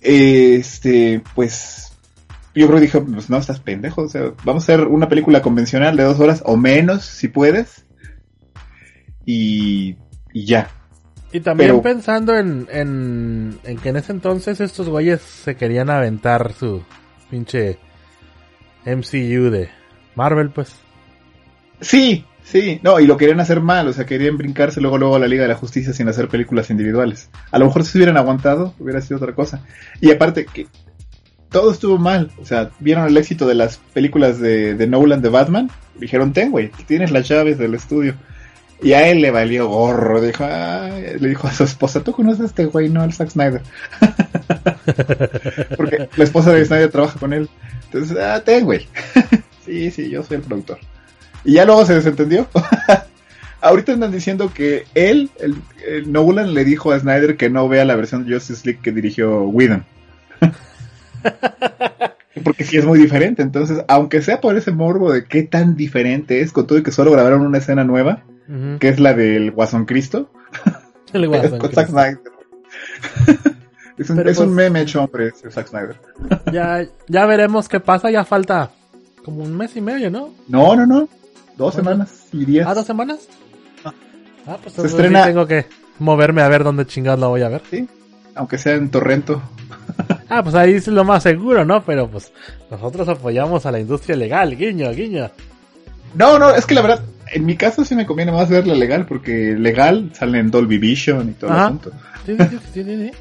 Este, pues, yo creo que dije, pues no, estás pendejo, o sea, vamos a hacer una película convencional de dos horas o menos, si puedes. Y, y ya. Y también Pero- pensando en, en, en que en ese entonces estos güeyes se querían aventar su pinche MCU de Marvel, pues. Sí, sí, no, y lo querían hacer mal, o sea, querían brincarse luego luego a la Liga de la Justicia sin hacer películas individuales. A lo mejor si se hubieran aguantado, hubiera sido otra cosa. Y aparte que todo estuvo mal, o sea, vieron el éxito de las películas de, Nolan de Batman, dijeron, ten, güey, tienes las llaves del estudio. Y a él le valió gorro, dijo, le dijo a su esposa, ¿tú conoces a este güey? No, al Zack Snyder. Porque la esposa de Snyder trabaja con él. Entonces, ah, ten, güey. sí, sí, yo soy el productor. Y ya luego se desentendió. Ahorita andan diciendo que él, el, el Nolan, le dijo a Snyder que no vea la versión de Justice League que dirigió Whedon. Porque sí es muy diferente. Entonces, aunque sea por ese morbo de qué tan diferente es, con todo y que solo grabaron una escena nueva, que es la del Guasón Cristo, El Guasón, con Zack. Snyder. es un, pues- meme hecho hombre, ese Zack Snyder. Ya, ya veremos qué pasa, ya falta como un mes y medio, ¿no? No, no, no. Dos Bueno. semanas y días. ¿Ah, dos semanas? Ah. Ah, pues Se estrena- sí tengo que moverme a ver dónde chingados la voy a ver. Sí, aunque sea en Torrento. Ah, pues ahí es lo más seguro, ¿no? Pero pues nosotros apoyamos a la industria legal, guiño, guiño. No, no, es que la verdad, en mi caso sí me conviene más verla legal, porque legal sale en Dolby Vision y todo el Ajá. asunto. Sí, sí, sí.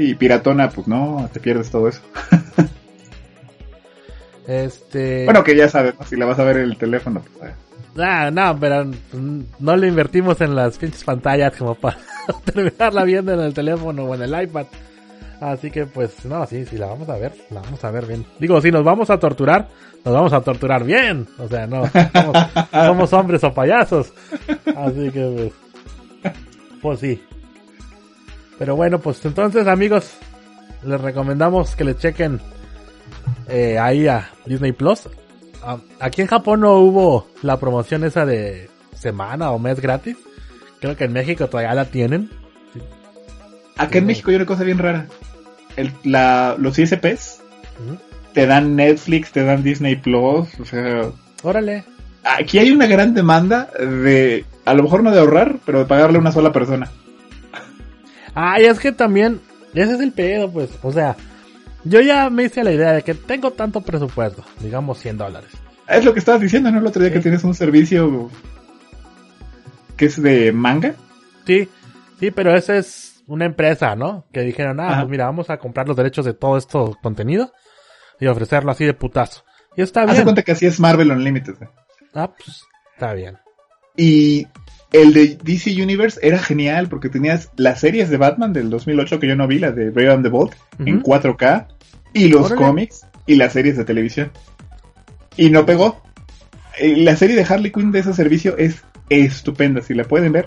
Y piratona, pues no, te pierdes todo eso. Este... Bueno, que ya sabes, ¿no? si la vas a ver en el teléfono, pues. Ah, no, pero mm, no le invertimos en las pinches pantallas como para terminarla viendo en el teléfono o en el iPad. Así que pues no, sí, sí, la vamos a ver, la vamos a ver bien. Digo, si nos vamos a torturar, nos vamos a torturar bien. O sea, no, somos, somos hombres o payasos. Así que pues, pues sí. Pero bueno, pues entonces amigos, les recomendamos que le chequen eh, ahí a Disney Plus. Ah, aquí en Japón no hubo la promoción esa de semana o mes gratis. Creo que en México todavía la tienen. Acá en México hay una cosa bien rara. El, la, los ISPs te dan Netflix, te dan Disney Plus, o sea... Órale. Aquí hay una gran demanda de, a lo mejor no de ahorrar, pero de pagarle a una sola persona. Ah, y es que también, ese es el pedo, pues. O sea, yo ya me hice la idea de que tengo tanto presupuesto, digamos 100 dólares. Es lo que estabas diciendo, ¿no? El otro día que tienes un servicio que es de manga. Sí, sí, pero esa es una empresa, ¿no? Que dijeron, ah, Ajá. pues mira, vamos a comprar los derechos de todo esto contenido y ofrecerlo así de putazo. Y está Hace bien. cuenta que así es Marvel Unlimited. Ah, pues está bien. Y el de DC Universe era genial porque tenías las series de Batman del 2008 que yo no vi, la de Brave and the Bold, en Ujú. 4K, y los Órale. cómics y las series de televisión. Y no pegó. Eh, La serie de Harley Quinn de ese servicio es estupenda. Si la pueden ver,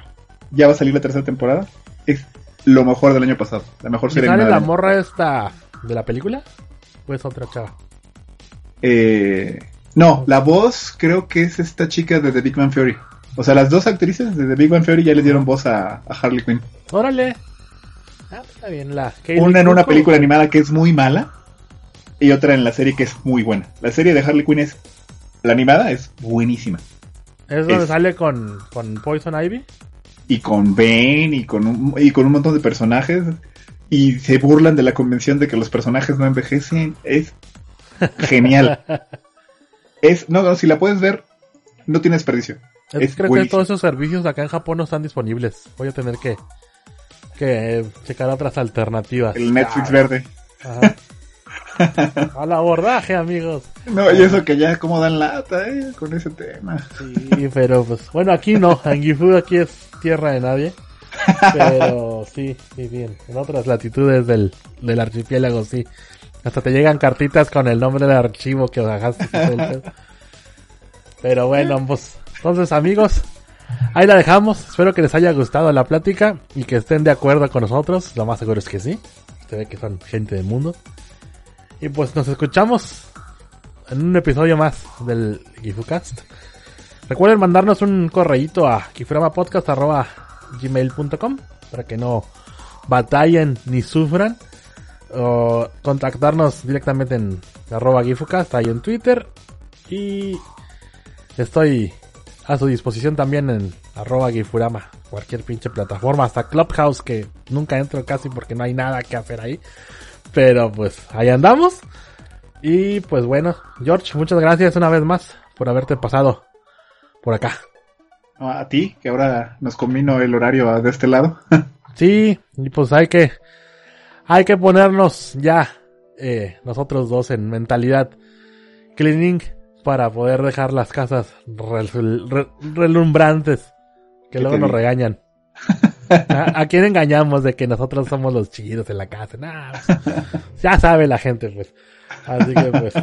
ya va a salir la tercera temporada. Es lo mejor del año pasado. La mejor ¿Y serie sale la año. morra esta de la película? ¿O es otra chava? Eh, no, la voz creo que es esta chica de The Big Bang Theory. O sea, las dos actrices de The Big Bang Theory ya le dieron voz a, a Harley Quinn. Órale. Ah, está bien. La Kaylee Una en una película animada que es muy mala y otra en la serie que es muy buena. La serie de Harley Quinn es... La animada es buenísima. Es donde es- sale con, con Poison Ivy. Y con Bane y con, un, y con un montón de personajes. Y se burlan de la convención de que los personajes no envejecen. Es genial. es No, no, si la puedes ver, no tiene desperdicio. Es Es creo que todos esos servicios acá en Japón no están disponibles. Voy a tener que, que checar otras alternativas. El Netflix Ah, verde. ajá. Al abordaje, amigos. No, y eso que ya como dan lata, eh, con ese tema. Sí, pero pues, bueno, aquí no. En Gifu aquí es tierra de nadie. Pero sí, sí, bien. En otras latitudes del, del archipiélago, sí. Hasta te llegan cartitas con el nombre del archivo que bajaste. Pero bueno, pues, entonces amigos, ahí la dejamos. Espero que les haya gustado la plática y que estén de acuerdo con nosotros. Lo más seguro es que sí. Se ve que son gente del mundo. Y pues nos escuchamos en un episodio más del GifuCast. Recuerden mandarnos un correíto a gmail.com para que no batallen ni sufran. O contactarnos directamente en arroba GifuCast ahí en Twitter. Y estoy a su disposición también en arroba Gifurama. Cualquier pinche plataforma, hasta Clubhouse que nunca entro casi porque no hay nada que hacer ahí. Pero pues ahí andamos. Y pues bueno, George, muchas gracias una vez más por haberte pasado por acá. A ti, que ahora nos combino el horario de este lado. sí, y pues hay que, hay que ponernos ya, eh, nosotros dos en mentalidad cleaning para poder dejar las casas relumbrantes, que luego nos regañan. ¿A, quién engañamos de que nosotros somos los chidos en la casa? Pues, ya sabe la gente, pues. Así que, pues.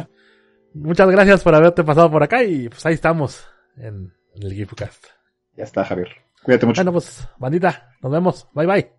Muchas gracias por haberte pasado por acá y pues ahí estamos en, el GifuCast. Ya está, Javier. Cuídate mucho. Bueno, pues, bandita, nos vemos. Bye bye.